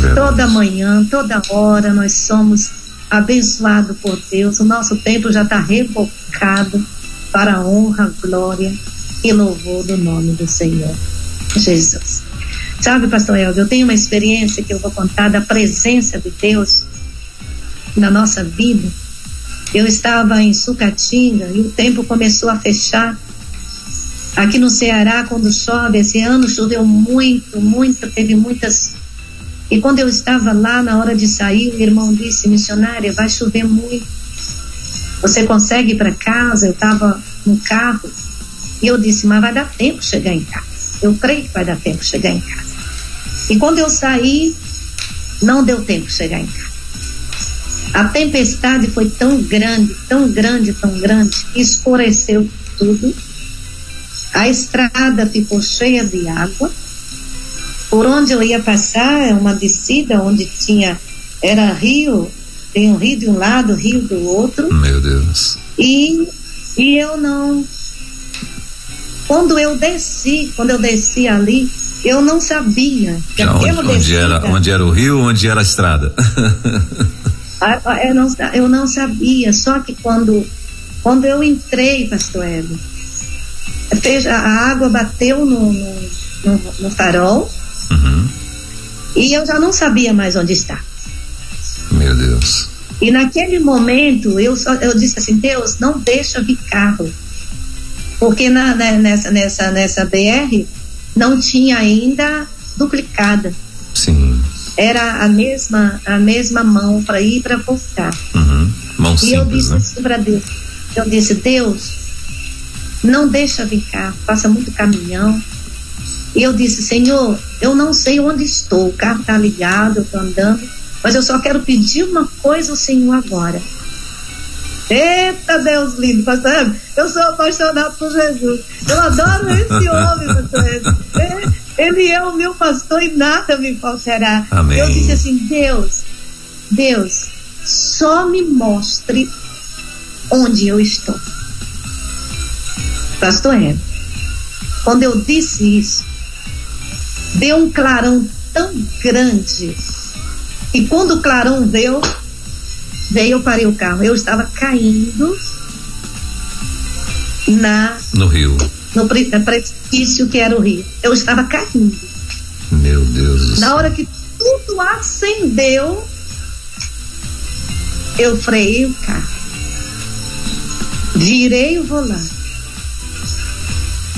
Verdade. Toda manhã, toda hora nós somos abençoados por Deus. O nosso tempo já está revocado para a honra, glória e louvor do nome do Senhor Jesus. Sabe, pastor Elvio, eu tenho uma experiência que eu vou contar da presença de Deus na nossa vida. Eu estava em Sucatinga e o tempo começou a fechar. Aqui no Ceará, quando chove, esse ano choveu muito, muito, teve muitas. E quando eu estava lá, na hora de sair, o irmão disse: missionária, vai chover muito. Você consegue ir para casa? Eu estava no carro e eu disse, mas vai dar tempo chegar em casa. Eu creio que vai dar tempo chegar em casa. E quando eu saí, não deu tempo chegar em casa. A tempestade foi tão grande, tão grande, tão grande, escureceu tudo. A estrada ficou cheia de água. Por onde eu ia passar, é uma descida onde tinha era rio tem um rio de um lado, rio do outro. Meu Deus. E, e eu não. Quando eu desci, quando eu desci ali, eu não sabia. Que onde, onde, era, onde era o rio onde era a estrada? <laughs> Ah, ah, eu, não, eu não sabia, só que quando, quando eu entrei, pastor Hélio, a água bateu no, no, no, no farol uhum. e eu já não sabia mais onde estava. Meu Deus. E naquele momento eu, só, eu disse assim, Deus, não deixa vir carro. Porque na, né, nessa, nessa, nessa BR não tinha ainda duplicada. Sim. Era a mesma, a mesma mão para ir para voltar. Uhum. Mão e simples, eu disse né? assim para Deus, eu disse, Deus, não deixa vir carro, passa muito caminhão. E eu disse, Senhor, eu não sei onde estou, o carro está ligado, eu estou andando mas eu só quero pedir uma coisa ao Senhor agora. Eita Deus lindo, pastor Eu sou apaixonado por Jesus. Eu adoro esse homem, pastor Ele é o meu pastor e nada me faltará. Amém. Eu disse assim: Deus, Deus, só me mostre onde eu estou. Pastor Ed, quando eu disse isso, deu um clarão tão grande e quando o clarão veio, veio, eu parei o carro. Eu estava caindo na no rio. No precipício que era o rio. Eu estava caindo. Meu Deus do céu. Na hora que tudo acendeu, eu freiei o carro. Virei o volante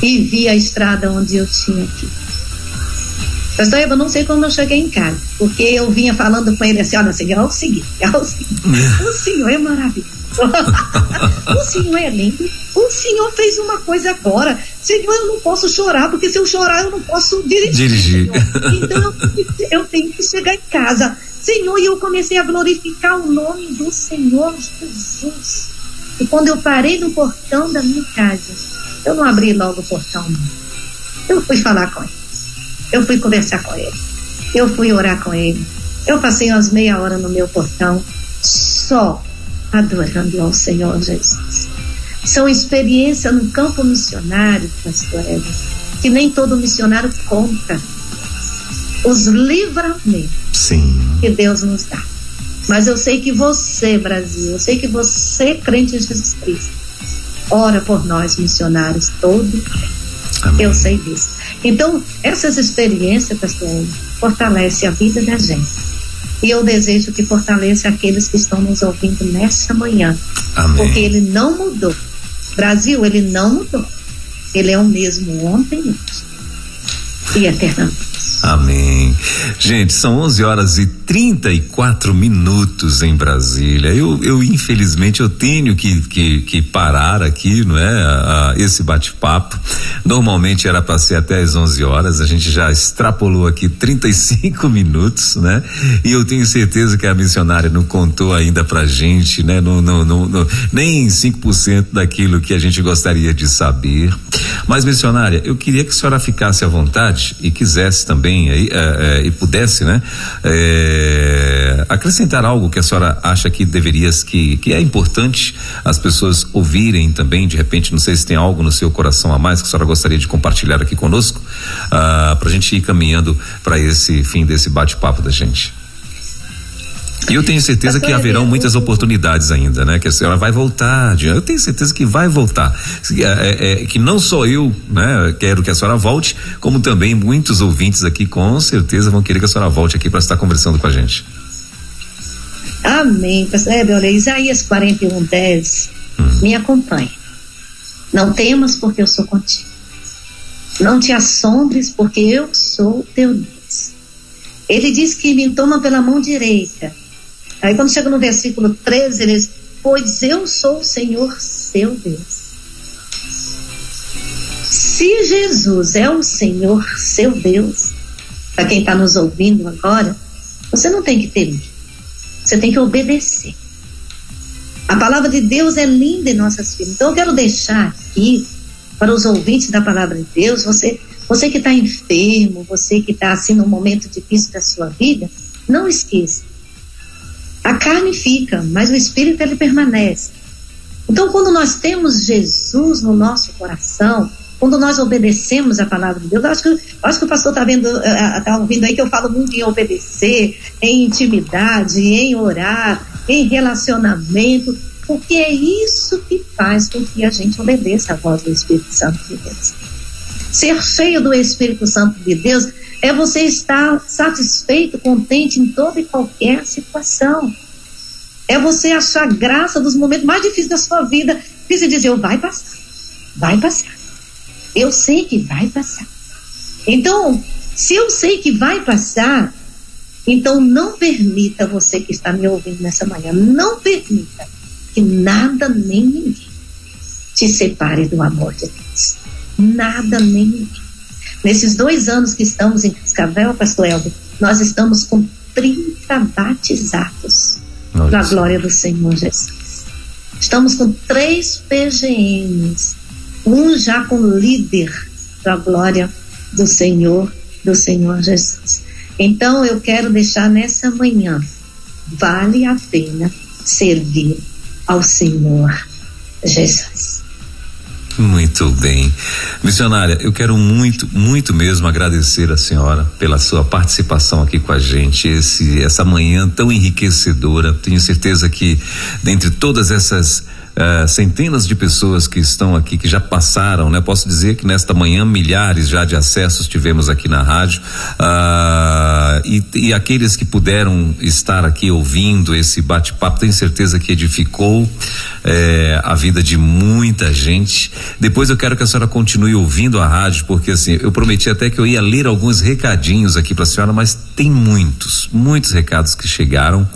e vi a estrada onde eu tinha que. Pastor Eva, não sei como eu cheguei em casa, porque eu vinha falando com ele assim, olha, Senhor, é o seguinte, <laughs> é o seguinte, o Senhor é maravilhoso, <laughs> o Senhor é lindo, o Senhor fez uma coisa agora, Senhor, eu não posso chorar, porque se eu chorar eu não posso dirigir. dirigir. Então eu, eu tenho que chegar em casa, Senhor, e eu comecei a glorificar o nome do Senhor Jesus. E quando eu parei no portão da minha casa, eu não abri logo o portão, não. Eu fui falar com ele. Eu fui conversar com ele. Eu fui orar com ele. Eu passei umas meia hora no meu portão, só adorando ao Senhor Jesus. São experiências no campo missionário, pastor Eva, que nem todo missionário conta. Os livramentos Sim. que Deus nos dá. Mas eu sei que você, Brasil, eu sei que você, crente em Jesus Cristo, ora por nós, missionários, todo tempo. Eu sei disso. Então, essas experiências, pastor, fortalece a vida da gente. E eu desejo que fortaleça aqueles que estão nos ouvindo nessa manhã. Amém. Porque ele não mudou. Brasil, ele não mudou. Ele é o mesmo ontem e hoje. E eternamente. Amém. Gente, são 11 horas e 34 minutos em Brasília. Eu, eu infelizmente, eu tenho que, que, que parar aqui, não é? A, a, esse bate-papo. Normalmente era para ser até às 11 horas, a gente já extrapolou aqui 35 minutos, né? E eu tenho certeza que a missionária não contou ainda pra gente, né? No, no, no, no nem 5% daquilo que a gente gostaria de saber. Mas, missionária, eu queria que a senhora ficasse à vontade e quisesse também aí, é, é, e pudesse, né? É, acrescentar algo que a senhora acha que deveria, que, que é importante as pessoas ouvirem também, de repente, não sei se tem algo no seu coração a mais que a senhora gostaria de compartilhar aqui conosco, ah, para a gente ir caminhando para esse fim desse bate-papo da gente. E eu tenho certeza que haverão muitas oportunidades ainda, né? Que a senhora vai voltar. Eu tenho certeza que vai voltar. É, é, é, que não só eu, né? Quero que a senhora volte, como também muitos ouvintes aqui com certeza vão querer que a senhora volte aqui para estar conversando com a gente. Amém. É, olha, Isaías 41, 10. Hum. Me acompanhe. Não temas, porque eu sou contigo. Não te assombres, porque eu sou teu Deus. Ele diz que me toma pela mão direita. Aí quando chega no versículo 13, ele diz: Pois eu sou o Senhor seu Deus. Se Jesus é o Senhor seu Deus, para quem está nos ouvindo agora, você não tem que temer. Você tem que obedecer. A palavra de Deus é linda em nossas vidas. Então eu quero deixar aqui para os ouvintes da palavra de Deus, você, você que está enfermo, você que está assim num momento difícil da sua vida, não esqueça. A carne fica, mas o espírito ele permanece. Então, quando nós temos Jesus no nosso coração, quando nós obedecemos a palavra de Deus, eu acho que, acho que o pastor está vendo, está ouvindo aí que eu falo muito em obedecer, em intimidade, em orar, em relacionamento, porque é isso que faz com que a gente obedeça a voz do Espírito Santo de Deus. Ser cheio do Espírito Santo de Deus é você estar satisfeito, contente em toda e qualquer situação. É você achar graça dos momentos mais difíceis da sua vida e se dizer, vai passar, vai passar. Eu sei que vai passar. Então, se eu sei que vai passar, então não permita você que está me ouvindo nessa manhã, não permita que nada nem ninguém te separe do amor de Deus. Nada nem ninguém. Nesses dois anos que estamos em Cascavel, Pastor Elber, nós estamos com 30 batizados da glória do Senhor Jesus. Estamos com três PGMs, um já com líder da glória do Senhor, do Senhor Jesus. Então eu quero deixar nessa manhã, vale a pena servir ao Senhor Jesus. Muito bem. Missionária, eu quero muito, muito mesmo agradecer a senhora pela sua participação aqui com a gente, esse, essa manhã tão enriquecedora. Tenho certeza que, dentre todas essas uh, centenas de pessoas que estão aqui, que já passaram, né? Posso dizer que nesta manhã milhares já de acessos tivemos aqui na rádio uh, e, e, aqueles que puderam estar aqui ouvindo esse bate-papo, tenho certeza que edificou eh, a vida de muita gente. Depois eu quero que a senhora continue ouvindo a rádio, porque assim, eu prometi até que eu ia ler alguns recadinhos aqui para a senhora, mas tem muitos, muitos recados que chegaram.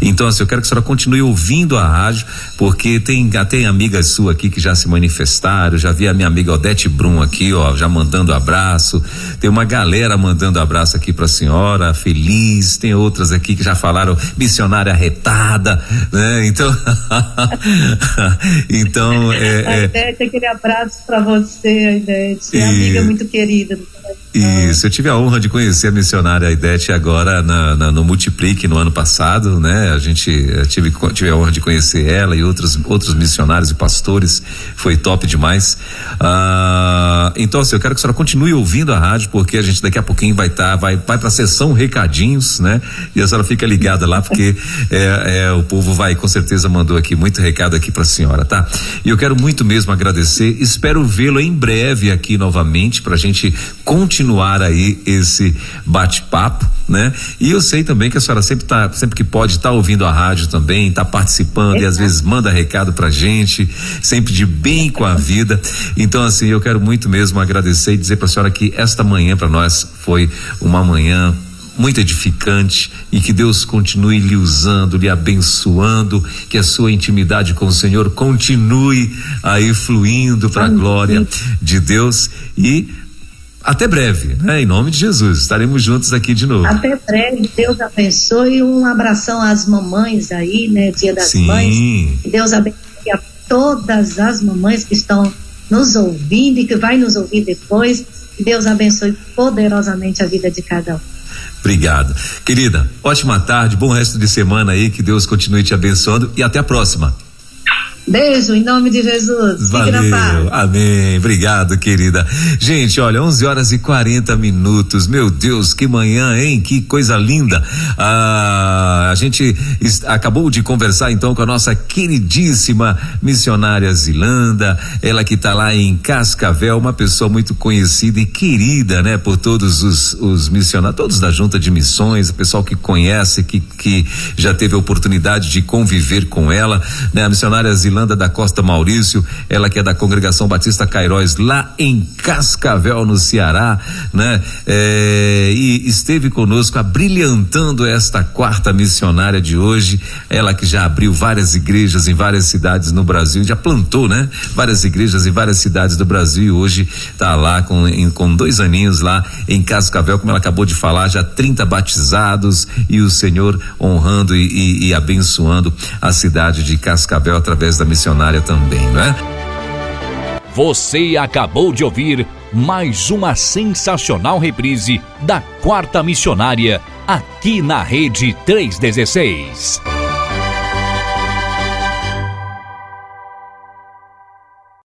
Então, assim, eu quero que a senhora continue ouvindo a rádio, porque tem até amigas sua aqui que já se manifestaram. Já vi a minha amiga Odete Brum aqui, ó, já mandando abraço. Tem uma galera mandando abraço aqui para a senhora, feliz. Tem outras aqui que já falaram missionária retada, né? Então, <laughs> então é, é... Odete, aquele abraço para você, Odete, e... amiga muito querida do isso, eu tive a honra de conhecer a missionária Idete agora na, na, no Multiplique no ano passado, né? A gente tive, tive a honra de conhecer ela e outros, outros missionários e pastores, foi top demais. Ah, então, assim, eu quero que a senhora continue ouvindo a rádio, porque a gente daqui a pouquinho vai estar, tá, vai, vai pra sessão recadinhos, né? E a senhora fica ligada lá, porque é, é, o povo vai, com certeza mandou aqui muito recado aqui pra senhora, tá? E eu quero muito mesmo agradecer, espero vê-lo em breve aqui novamente pra gente continuar continuar aí esse bate-papo, né? E eu sei também que a senhora sempre tá, sempre que pode estar tá ouvindo a rádio também, tá participando Exato. e às vezes manda recado pra gente, sempre de bem com a vida. Então assim, eu quero muito mesmo agradecer e dizer pra senhora que esta manhã para nós foi uma manhã muito edificante e que Deus continue lhe usando, lhe abençoando, que a sua intimidade com o Senhor continue aí fluindo para a glória de Deus e até breve, né? Em nome de Jesus. Estaremos juntos aqui de novo. Até breve. Deus abençoe. Um abração às mamães aí, né? Dia das Sim. Mães. Deus abençoe a todas as mamães que estão nos ouvindo e que vai nos ouvir depois. Deus abençoe poderosamente a vida de cada um. Obrigado. Querida, ótima tarde, bom resto de semana aí, que Deus continue te abençoando e até a próxima. Beijo, em nome de Jesus. Valeu. Amém. Obrigado, querida. Gente, olha, 11 horas e 40 minutos. Meu Deus, que manhã, hein? Que coisa linda. Ah, a gente acabou de conversar então com a nossa queridíssima missionária Zilanda. Ela que está lá em Cascavel, uma pessoa muito conhecida e querida, né? Por todos os, os missionários, todos da junta de missões, o pessoal que conhece, que, que já teve a oportunidade de conviver com ela, né? A missionária Zilanda Da Costa Maurício, ela que é da Congregação Batista Cairóis, lá em Cascavel, no Ceará, né? É, e esteve conosco abrilhantando esta quarta missionária de hoje, ela que já abriu várias igrejas em várias cidades no Brasil, já plantou, né? Várias igrejas em várias cidades do Brasil e hoje está lá com, em, com dois aninhos lá em Cascavel, como ela acabou de falar, já 30 batizados e o Senhor honrando e, e, e abençoando a cidade de Cascavel através da missionária também, não é? Você acabou de ouvir mais uma sensacional reprise da Quarta Missionária aqui na Rede 316.